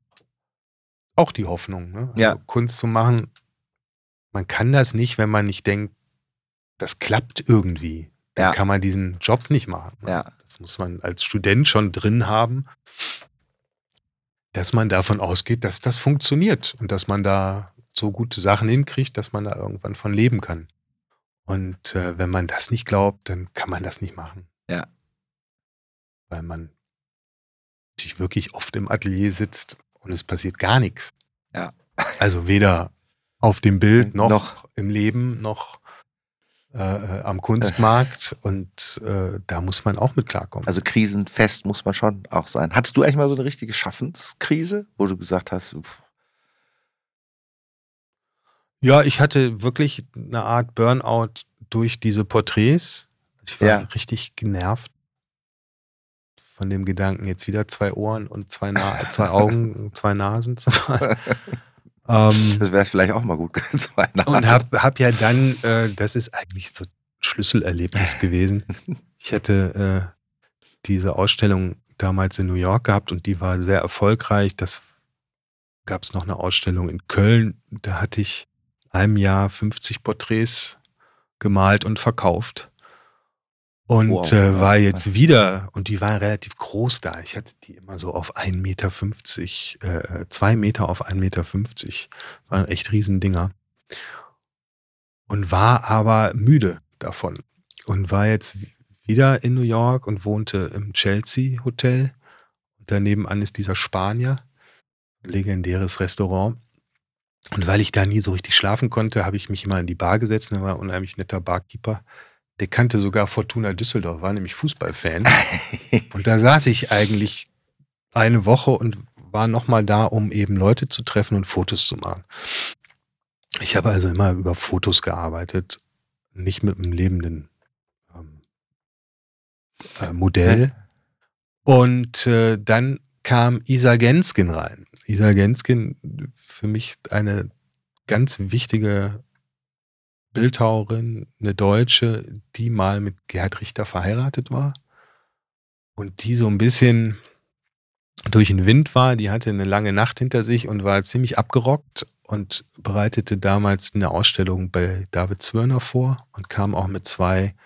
auch die Hoffnung, ne? also Ja. Kunst zu machen. Man kann das nicht, wenn man nicht denkt, das klappt irgendwie. Dann Ja. kann man diesen Job nicht machen. ne? Ja. Das muss man als Student schon drin haben, dass man davon ausgeht, dass das funktioniert und dass man da so gute Sachen hinkriegt, dass man da irgendwann von leben kann. Und äh, wenn man das nicht glaubt, dann kann man das nicht machen. Ja. Weil man sich wirklich oft im Atelier sitzt und es passiert gar nichts. Ja. Also weder auf dem Bild noch, Noch. im Leben noch äh, äh, am Kunstmarkt. Und äh, da muss man auch mit klarkommen. Also krisenfest muss man schon auch sein. Hattest du eigentlich mal so eine richtige Schaffenskrise, wo du gesagt hast, pff, Ja, ich hatte wirklich eine Art Burnout durch diese Porträts. Ich war Ja. richtig genervt von dem Gedanken, jetzt wieder zwei Ohren und zwei, Na zwei Augen, zwei Nasen zu malen. ähm, das wäre vielleicht auch mal gut gewesen. und hab, hab ja dann, äh, das ist eigentlich so ein Schlüsselerlebnis gewesen. Ich hatte äh, diese Ausstellung damals in New York gehabt und die war sehr erfolgreich. Das gab es noch eine Ausstellung in Köln. Da hatte ich einem Jahr 50 Porträts gemalt und verkauft. Und Wow. äh, war jetzt wieder, und die waren relativ groß da. Ich hatte die immer so auf 1,50 Meter, äh, zwei Meter auf 1,50 Meter. Waren echt Riesendinger. Und war aber müde davon. Und war jetzt wieder in New York und wohnte im Chelsea Hotel. Und daneben an ist dieser Spanier, legendäres Restaurant. Und weil ich da nie so richtig schlafen konnte, habe ich mich immer in die Bar gesetzt. Da war ein unheimlich netter Barkeeper. Der kannte sogar Fortuna Düsseldorf, war nämlich Fußballfan. Und da saß ich eigentlich eine Woche und war nochmal da, um eben Leute zu treffen und Fotos zu machen. Ich habe also immer über Fotos gearbeitet, nicht mit einem lebenden ähm, äh, Modell. Und äh, dann kam Isa Genskin rein. Isa Genskin, für mich eine ganz wichtige Bildhauerin, eine Deutsche, die mal mit Gerhard Richter verheiratet war und die so ein bisschen durch den Wind war. Die hatte eine lange Nacht hinter sich und war ziemlich abgerockt und bereitete damals eine Ausstellung bei David Zwirner vor und kam auch mit zwei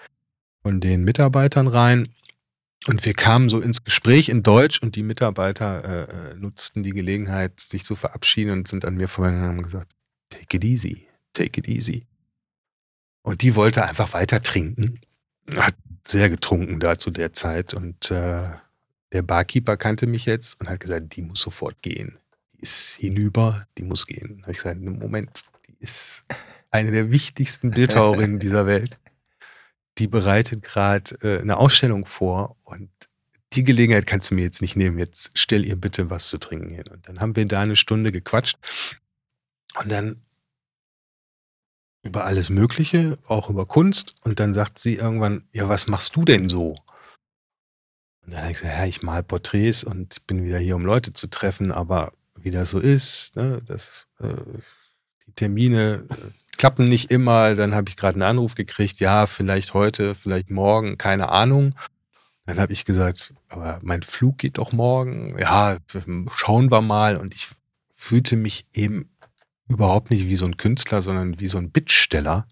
von den Mitarbeitern rein. Und wir kamen so ins Gespräch in Deutsch und die Mitarbeiter äh, äh, nutzten die Gelegenheit, sich zu verabschieden und sind an mir vorbeigegangen und haben gesagt, take it easy, take it easy. Und die wollte einfach weiter trinken. Hat sehr getrunken da zu der Zeit. Und äh, der Barkeeper kannte mich jetzt und hat gesagt, die muss sofort gehen. Die ist hinüber, die muss gehen. Da habe ich gesagt, Moment, die ist eine der wichtigsten Bildhauerinnen dieser Welt. Die bereitet gerade äh, eine Ausstellung vor und die Gelegenheit kannst du mir jetzt nicht nehmen. Jetzt stell ihr bitte was zu trinken hin. Und dann haben wir da eine Stunde gequatscht. Und dann über alles Mögliche, auch über Kunst. Und dann sagt sie irgendwann, ja, was machst du denn so? Und dann habe ich gesagt, ja, ich mal Porträts und bin wieder hier, um Leute zu treffen, aber wie das so ist, ne, das, äh, Termine äh, klappen nicht immer. Dann habe ich gerade einen Anruf gekriegt, ja, vielleicht heute, vielleicht morgen, keine Ahnung. Dann habe ich gesagt, aber mein Flug geht doch morgen. Ja, schauen wir mal. Und ich fühlte mich eben überhaupt nicht wie so ein Künstler, sondern wie so ein Bittsteller.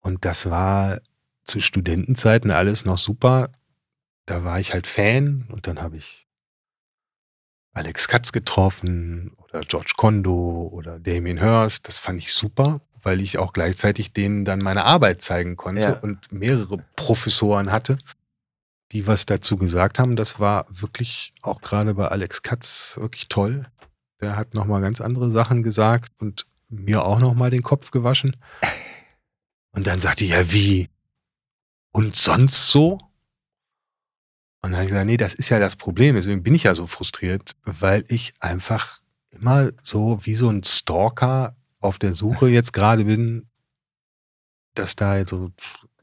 Und das war zu Studentenzeiten alles noch super. Da war ich halt Fan und dann habe ich Alex Katz getroffen oder George Kondo oder Damien Hirst. Das fand ich super, weil ich auch gleichzeitig denen dann meine Arbeit zeigen konnte ja. und mehrere Professoren hatte, die was dazu gesagt haben. Das war wirklich auch gerade bei Alex Katz wirklich toll. Der hat nochmal ganz andere Sachen gesagt und mir auch nochmal den Kopf gewaschen. Und dann sagte ich, ja, wie? Und sonst so? Und dann habe ich gesagt, nee, das ist ja das Problem. Deswegen bin ich ja so frustriert, weil ich einfach immer so wie so ein Stalker auf der Suche jetzt gerade bin, dass da jetzt so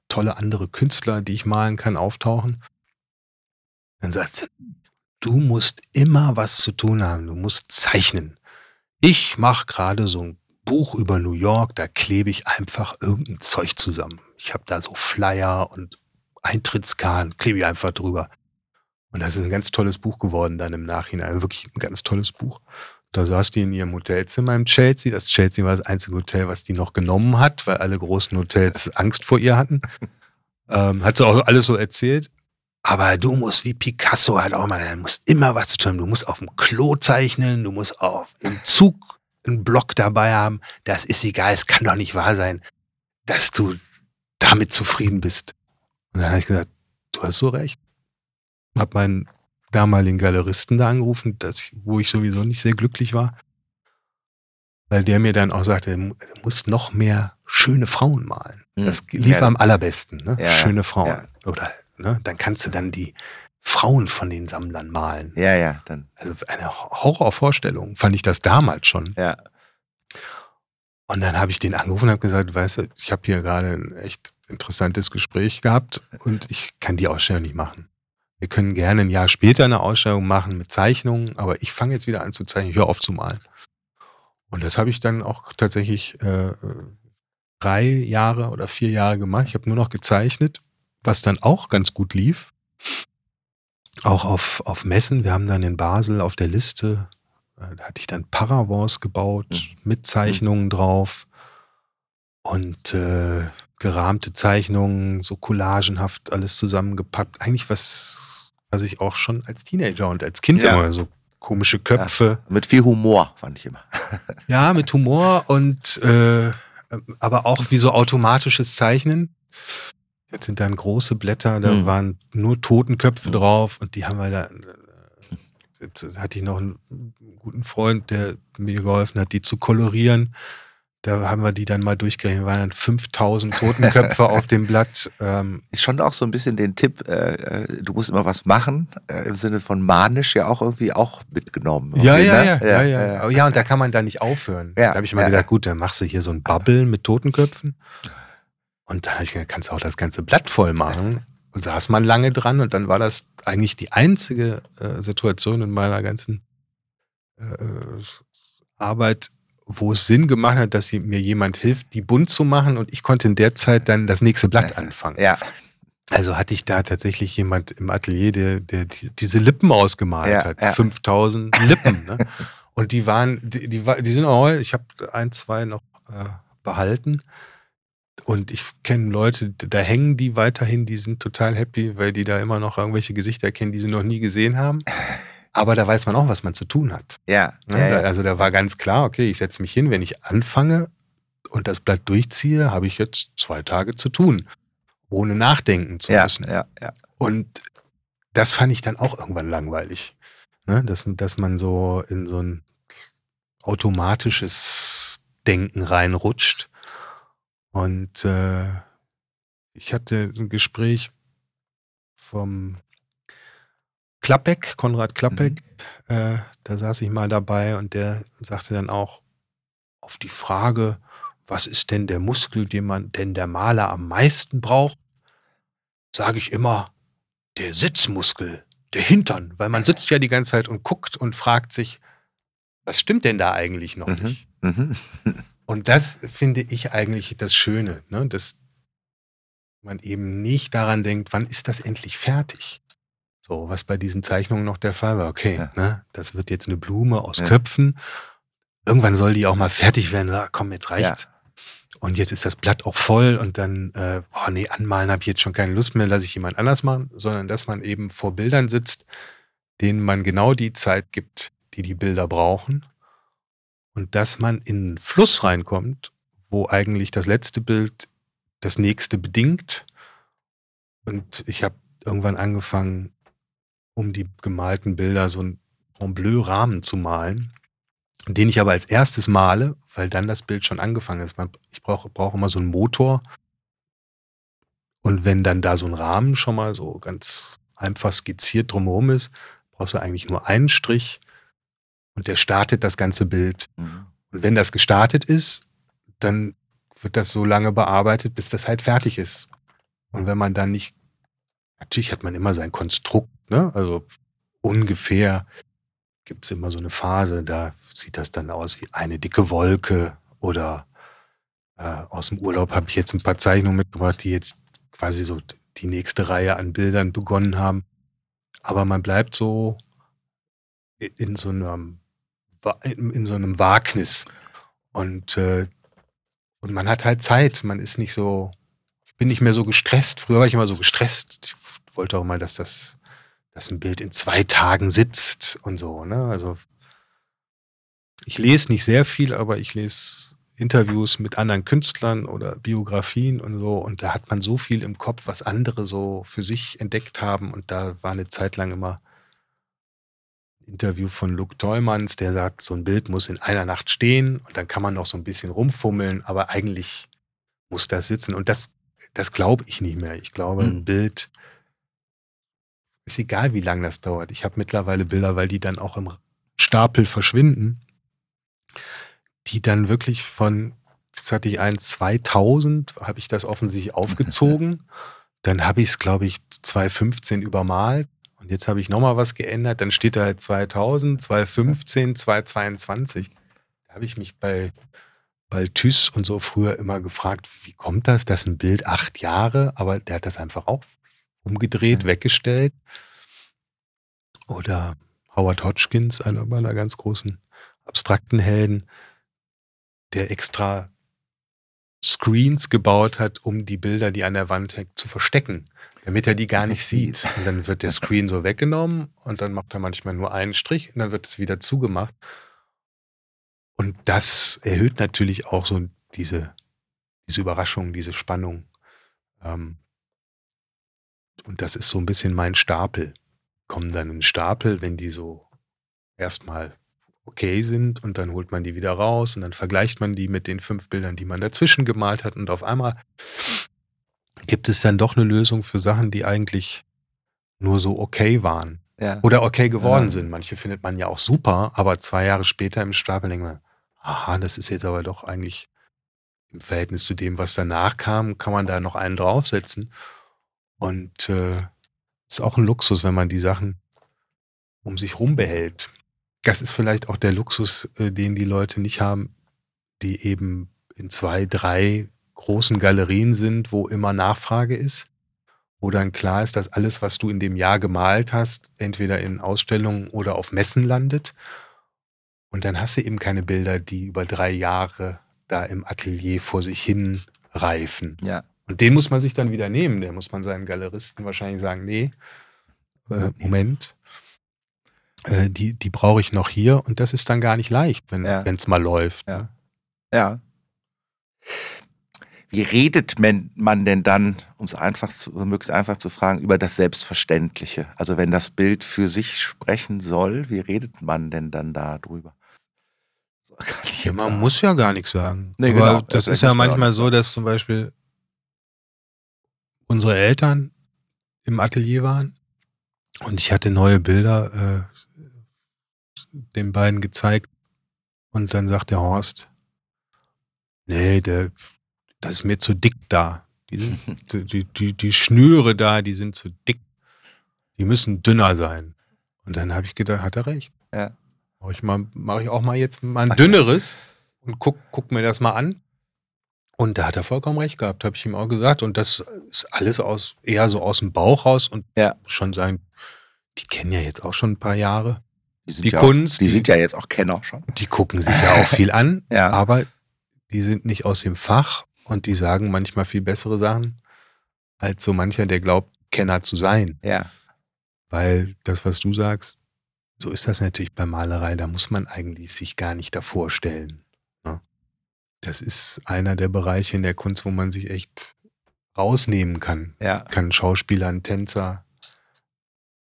tolle andere Künstler, die ich malen kann, auftauchen. Dann sagt sie, du musst immer was zu tun haben, du musst zeichnen. Ich mache gerade so ein Buch über New York, da klebe ich einfach irgendein Zeug zusammen. Ich habe da so Flyer und Eintrittskarten, klebe ich einfach drüber. Und das ist ein ganz tolles Buch geworden dann im Nachhinein. Wirklich ein ganz tolles Buch. Da saß die in ihrem Hotelzimmer im Chelsea. Das Chelsea war das einzige Hotel, was die noch genommen hat, weil alle großen Hotels Angst vor ihr hatten. Ähm, hat sie auch alles so erzählt. Aber du musst wie Picasso halt auch mal, du musst immer was zu tun. Du musst auf dem Klo zeichnen, du musst auf im Zug einen Block dabei haben. Das ist egal, es kann doch nicht wahr sein, dass du damit zufrieden bist. Und dann habe ich gesagt, du hast so recht habe meinen damaligen Galeristen da angerufen, dass, wo ich sowieso nicht sehr glücklich war. Weil der mir dann auch sagte, du musst noch mehr schöne Frauen malen. Hm. Das lief ja. am allerbesten, ne? Ja, schöne Frauen. Ja. Oder ne? dann kannst du dann die Frauen von den Sammlern malen. Ja, ja, dann. Also eine Horrorvorstellung, fand ich das damals schon. Ja. Und dann habe ich den angerufen und habe gesagt, weißt du, ich habe hier gerade ein echt interessantes Gespräch gehabt und ich kann die Ausstellung nicht machen. Wir können gerne ein Jahr später eine Ausstellung machen mit Zeichnungen, aber ich fange jetzt wieder an zu zeichnen, ich höre auf zu malen. Und das habe ich dann auch tatsächlich äh, drei Jahre oder vier Jahre gemacht. Ich habe nur noch gezeichnet, was dann auch ganz gut lief. Auch auf, auf Messen. Wir haben dann in Basel auf der Liste, äh, da hatte ich dann Paravents gebaut mhm. mit Zeichnungen drauf und äh, gerahmte Zeichnungen, so collagenhaft alles zusammengepackt. Eigentlich was, was ich auch schon als Teenager und als Kind ja. immer so komische Köpfe. Ja, mit viel Humor, fand ich immer. ja, mit Humor und äh, aber auch wie so automatisches Zeichnen. Jetzt sind dann große Blätter, da mhm. waren nur Totenköpfe mhm. drauf und die haben wir da. Jetzt hatte ich noch einen guten Freund, der mir geholfen hat, die zu kolorieren. Da haben wir die dann mal durchgerechnet, waren dann 5000 Totenköpfe auf dem Blatt. Ähm. Schon auch so ein bisschen den Tipp, äh, äh, du musst immer was machen, äh, im Sinne von manisch ja auch irgendwie auch mitgenommen. Ja, ja, ne? ja, ja, ja, ja, ja. und da kann man da nicht aufhören. Ja, da habe ich immer ja, gedacht, gut, dann machst du hier so ein Bubble mit Totenköpfen. Und dann habe ich gedacht, kannst du auch das ganze Blatt voll machen. Und saß man lange dran und dann war das eigentlich die einzige äh, Situation in meiner ganzen äh, Arbeit, wo es Sinn gemacht hat, dass mir jemand hilft, die bunt zu machen und ich konnte in der Zeit dann das nächste Blatt anfangen. Ja. Also hatte ich da tatsächlich jemand im Atelier, der, der diese Lippen ausgemalt ja, hat. Ja. 5000 Lippen. Ne? Und die waren, die, die, die sind auch, ich habe ein, zwei noch äh, behalten. Und ich kenne Leute, da hängen die weiterhin, die sind total happy, weil die da immer noch irgendwelche Gesichter kennen, die sie noch nie gesehen haben. Aber da weiß man auch, was man zu tun hat. Ja. Ne? ja, ja. Also da war ganz klar, okay, ich setze mich hin, wenn ich anfange und das Blatt durchziehe, habe ich jetzt zwei Tage zu tun, ohne nachdenken zu müssen. Ja, ja. Und das fand ich dann auch irgendwann langweilig. Ne? Dass, dass man so in so ein automatisches Denken reinrutscht. Und äh, ich hatte ein Gespräch vom Klappeck, Konrad Klappeck, mhm. äh, da saß ich mal dabei und der sagte dann auch auf die Frage, was ist denn der Muskel, den man, denn der Maler am meisten braucht, sage ich immer, der Sitzmuskel, der Hintern, weil man sitzt ja die ganze Zeit und guckt und fragt sich, was stimmt denn da eigentlich noch Mhm. nicht? Mhm. Und das finde ich eigentlich das Schöne, ne? dass man eben nicht daran denkt, wann ist das endlich fertig? So, was bei diesen Zeichnungen noch der Fall war. Okay, Ja. ne? das wird jetzt eine Blume aus Ja. Köpfen. Irgendwann soll die auch mal fertig werden. Ah, komm, jetzt reicht's. Ja. Und jetzt ist das Blatt auch voll und dann, äh, oh nee, anmalen habe ich jetzt schon keine Lust mehr, lasse ich jemand anders machen, sondern dass man eben vor Bildern sitzt, denen man genau die Zeit gibt, die die Bilder brauchen und dass man in einen Fluss reinkommt, wo eigentlich das letzte Bild das nächste bedingt. Und ich habe irgendwann angefangen, um die gemalten Bilder so einen En Bleu-Rahmen zu malen, den ich aber als erstes male, weil dann das Bild schon angefangen ist. Ich brauche brauch immer so einen Motor. Und wenn dann da so ein Rahmen schon mal so ganz einfach skizziert drumherum ist, brauchst du eigentlich nur einen Strich und der startet das ganze Bild. Mhm. Und wenn das gestartet ist, dann wird das so lange bearbeitet, bis das halt fertig ist. Und wenn man dann nicht, natürlich hat man immer sein Konstrukt, ne? Also ungefähr gibt es immer so eine Phase, da sieht das dann aus wie eine dicke Wolke oder äh, aus dem Urlaub habe ich jetzt ein paar Zeichnungen mitgebracht, die jetzt quasi so die nächste Reihe an Bildern begonnen haben. Aber man bleibt so in- so einem, in so einem Wagnis. Und, äh, und man hat halt Zeit. Man ist nicht so, ich bin nicht mehr so gestresst. Früher war ich immer so gestresst. Ich wollte auch mal, dass das, dass ein Bild in zwei Tagen sitzt und so. Ne? Also ich lese nicht sehr viel, aber ich lese Interviews mit anderen Künstlern oder Biografien und so. Und da hat man so viel im Kopf, was andere so für sich entdeckt haben. Und da war eine Zeit lang immer ein Interview von Luke Teumanns, der sagt, so ein Bild muss in einer Nacht stehen und dann kann man noch so ein bisschen rumfummeln, aber eigentlich muss das sitzen. Und das, das glaube ich nicht mehr. Ich glaube, ein Mhm. Bild ist egal, wie lange das dauert. Ich habe mittlerweile Bilder, weil die dann auch im Stapel verschwinden, die dann wirklich von, jetzt hatte ich eins 2000, habe ich das offensichtlich aufgezogen. Dann habe ich es, glaube ich, 2015 übermalt. Und jetzt habe ich nochmal was geändert. Dann steht da halt 2000, 2015, 2022. Da habe ich mich bei Balthus und so früher immer gefragt, wie kommt das? Das ist ein Bild acht Jahre, aber der hat das einfach auch umgedreht, Ja. weggestellt. Oder Howard Hodgkins, einer meiner ganz großen abstrakten Helden, der extra Screens gebaut hat, um die Bilder, die an der Wand hängen, zu verstecken, damit er die gar nicht sieht. Und dann wird der Screen so weggenommen und dann macht er manchmal nur einen Strich und dann wird es wieder zugemacht. Und das erhöht natürlich auch so diese, diese Überraschung, diese Spannung. Ähm, und das ist so ein bisschen mein Stapel. Kommen dann in Stapel, wenn die so erstmal okay sind und dann holt man die wieder raus und dann vergleicht man die mit den fünf Bildern, die man dazwischen gemalt hat und auf einmal gibt es dann doch eine Lösung für Sachen, die eigentlich nur so okay waren Ja. oder okay geworden Ja. sind. Manche findet man ja auch super, aber zwei Jahre später im Stapel denkt man, aha, das ist jetzt aber doch eigentlich im Verhältnis zu dem, was danach kam, kann man da noch einen draufsetzen. Und äh, ist auch ein Luxus, wenn man die Sachen um sich rum behält. Das ist vielleicht auch der Luxus, äh, den die Leute nicht haben, die eben in zwei, drei großen Galerien sind, wo immer Nachfrage ist, wo dann klar ist, dass alles, was du in dem Jahr gemalt hast, entweder in Ausstellungen oder auf Messen landet. Und dann hast du eben keine Bilder, die über drei Jahre da im Atelier vor sich hin reifen. Ja. Und den muss man sich dann wieder nehmen. Der muss man seinen Galeristen wahrscheinlich sagen, nee, äh, Moment, äh, die, die brauche ich noch hier. Und das ist dann gar nicht leicht, wenn Ja. es mal läuft. Ja. ne? Ja. Wie redet man, denn dann, um es einfach zu, möglichst einfach zu fragen, über das Selbstverständliche? Also wenn das Bild für sich sprechen soll, wie redet man denn dann darüber? Ja, man muss ja gar nichts sagen. Nee, Aber genau. das Ja, ist vielleicht ja manchmal so, dass zum Beispiel unsere Eltern im Atelier waren und ich hatte neue Bilder äh, den beiden gezeigt und dann sagt der Horst, Nee, der, das ist mir zu dick da. Die, die, die, die Schnüre da, die sind zu dick. Die müssen dünner sein. Und dann habe ich gedacht, hat er recht. Ja. Mache ich, mal, mach ich auch mal jetzt mal ein dünneres und guck, guck mir das mal an. Und da hat er vollkommen recht gehabt, habe ich ihm auch gesagt. Und das ist alles aus, eher so aus dem Bauch raus und Ja. schon sagen, die kennen ja jetzt auch schon ein paar Jahre. sind Die ja Kunst, Auch, die, die- sind ja jetzt auch Kenner schon. Die gucken sich ja auch viel an, Ja. aber die sind nicht aus dem Fach und die sagen manchmal viel bessere Sachen als so mancher, der glaubt, Kenner zu sein. Ja. Weil das, was du sagst, so ist das natürlich bei Malerei, da muss man eigentlich sich gar nicht davor stellen. Das ist einer der Bereiche in der Kunst, wo man sich echt rausnehmen kann. Ja. Kann Schauspieler, ein Tänzer,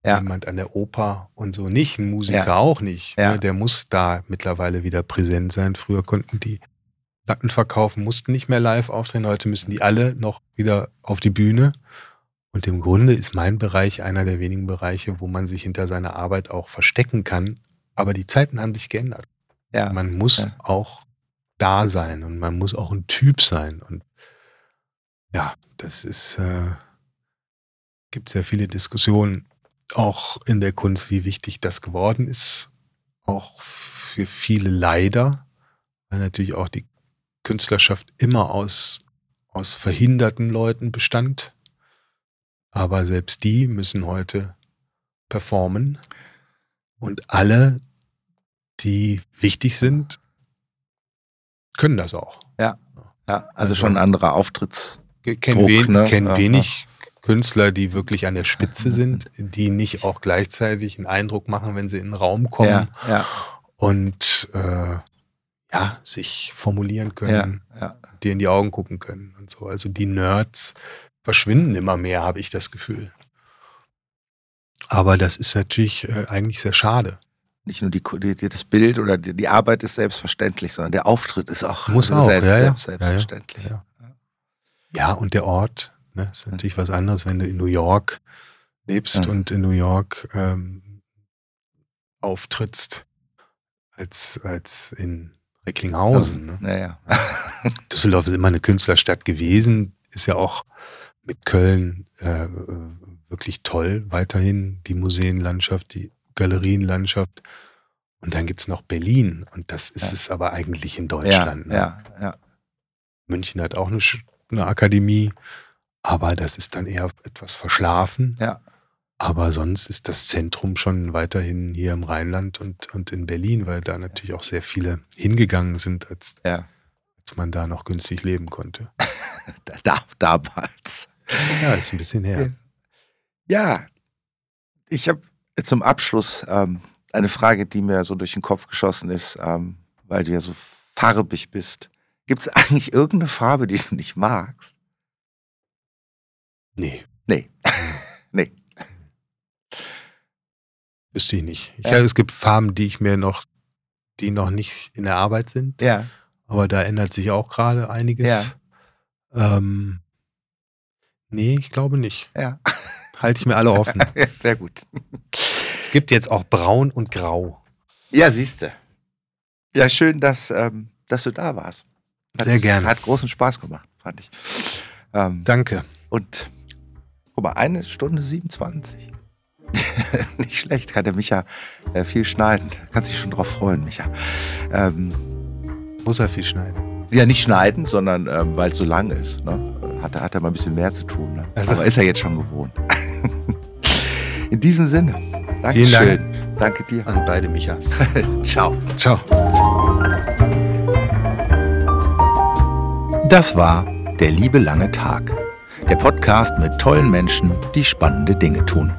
Ja. jemand an der Oper und so nicht, ein Musiker Ja. auch nicht. Ja. Ne? Der muss da mittlerweile wieder präsent sein. Früher konnten die Platten verkaufen, mussten nicht mehr live auftreten. Heute müssen die alle noch wieder auf die Bühne. Und im Grunde ist mein Bereich einer der wenigen Bereiche, wo man sich hinter seiner Arbeit auch verstecken kann. Aber die Zeiten haben sich geändert. Ja. Man muss Ja. auch da sein und man muss auch ein Typ sein. Und ja, das ist, äh, gibt sehr viele Diskussionen, auch in der Kunst, wie wichtig das geworden ist. Auch für viele leider, weil natürlich auch die Künstlerschaft immer aus, aus verhinderten Leuten bestand. Aber selbst die müssen heute performen. Und alle, die wichtig sind, können das auch. Ja, also Also- schon ein anderer Auftritts. Ich kenne Druck, wen, ne? kenn Ja, wenig Künstler, die wirklich an der Spitze sind, die nicht auch gleichzeitig einen Eindruck machen, wenn sie in den Raum kommen Ja, ja, und äh, ja, sich formulieren ja, können, ja. dir in die Augen gucken können und so. Also die Nerds verschwinden immer mehr, habe ich das Gefühl. Aber das ist natürlich äh, eigentlich sehr schade. Nicht nur die, die, das Bild oder die, die Arbeit ist selbstverständlich, sondern der Auftritt ist auch, Muss auch, selbst, ja, ja. selbst, Ja, ja. selbstverständlich. Ja. Ja, und der Ort, ne, ist natürlich was anderes, wenn du in New York lebst und in New York ähm, auftrittst, als, als in Recklinghausen. Ne? Düsseldorf ist immer eine Künstlerstadt gewesen, ist ja auch mit Köln äh, wirklich toll weiterhin, die Museenlandschaft, die Galerienlandschaft. Und dann gibt's noch Berlin und das ist Ja. es aber eigentlich in Deutschland. ne? ja, ja. München hat auch eine, eine Akademie, aber das ist dann eher etwas verschlafen. Ja. Aber sonst ist das Zentrum schon weiterhin hier im Rheinland und, und in Berlin, weil da natürlich auch sehr viele hingegangen sind, als, ja. als man da noch günstig leben konnte. Da, da, damals. Ja, ist ein bisschen her. Ja, ich habe zum Abschluss ähm, eine Frage, die mir so durch den Kopf geschossen ist, ähm, weil du ja so farbig bist. Gibt es eigentlich irgendeine Farbe, die du nicht magst? Nee, Nee. nee. wüsste ich nicht. Ich, Ja. Es gibt Farben, die ich mir noch, die noch nicht in der Arbeit sind, Ja. aber da ändert sich auch gerade einiges. Ähm, nee, ich glaube nicht. Ja. Halte ich mir alle offen. Sehr gut. Es gibt jetzt auch Braun und Grau. Ja, siehste. Ja, schön, dass, ähm, dass du da warst. Sehr gerne. Hat großen Spaß gemacht, fand ich. Ähm, Danke. Und guck mal, eine Stunde 27. Nicht schlecht, kann der Micha äh, viel schneiden. Kannst dich schon drauf freuen, Micha. Ähm, Muss er viel schneiden. ja, nicht schneiden, sondern ähm, weil es so lang ist. Ne? Hat, er- hat er mal ein bisschen mehr zu tun. Ne? Also- Aber ist er jetzt schon gewohnt. In diesem Sinne, Vielen Dankeschön. Danke dir. An beide Michas. Ciao. Ciao. Das war Der liebe lange Tag. Der Podcast mit tollen Menschen, die spannende Dinge tun.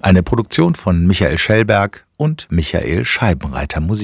Eine Produktion von Michael Schellberg und Michael Scheibenreiter Musik.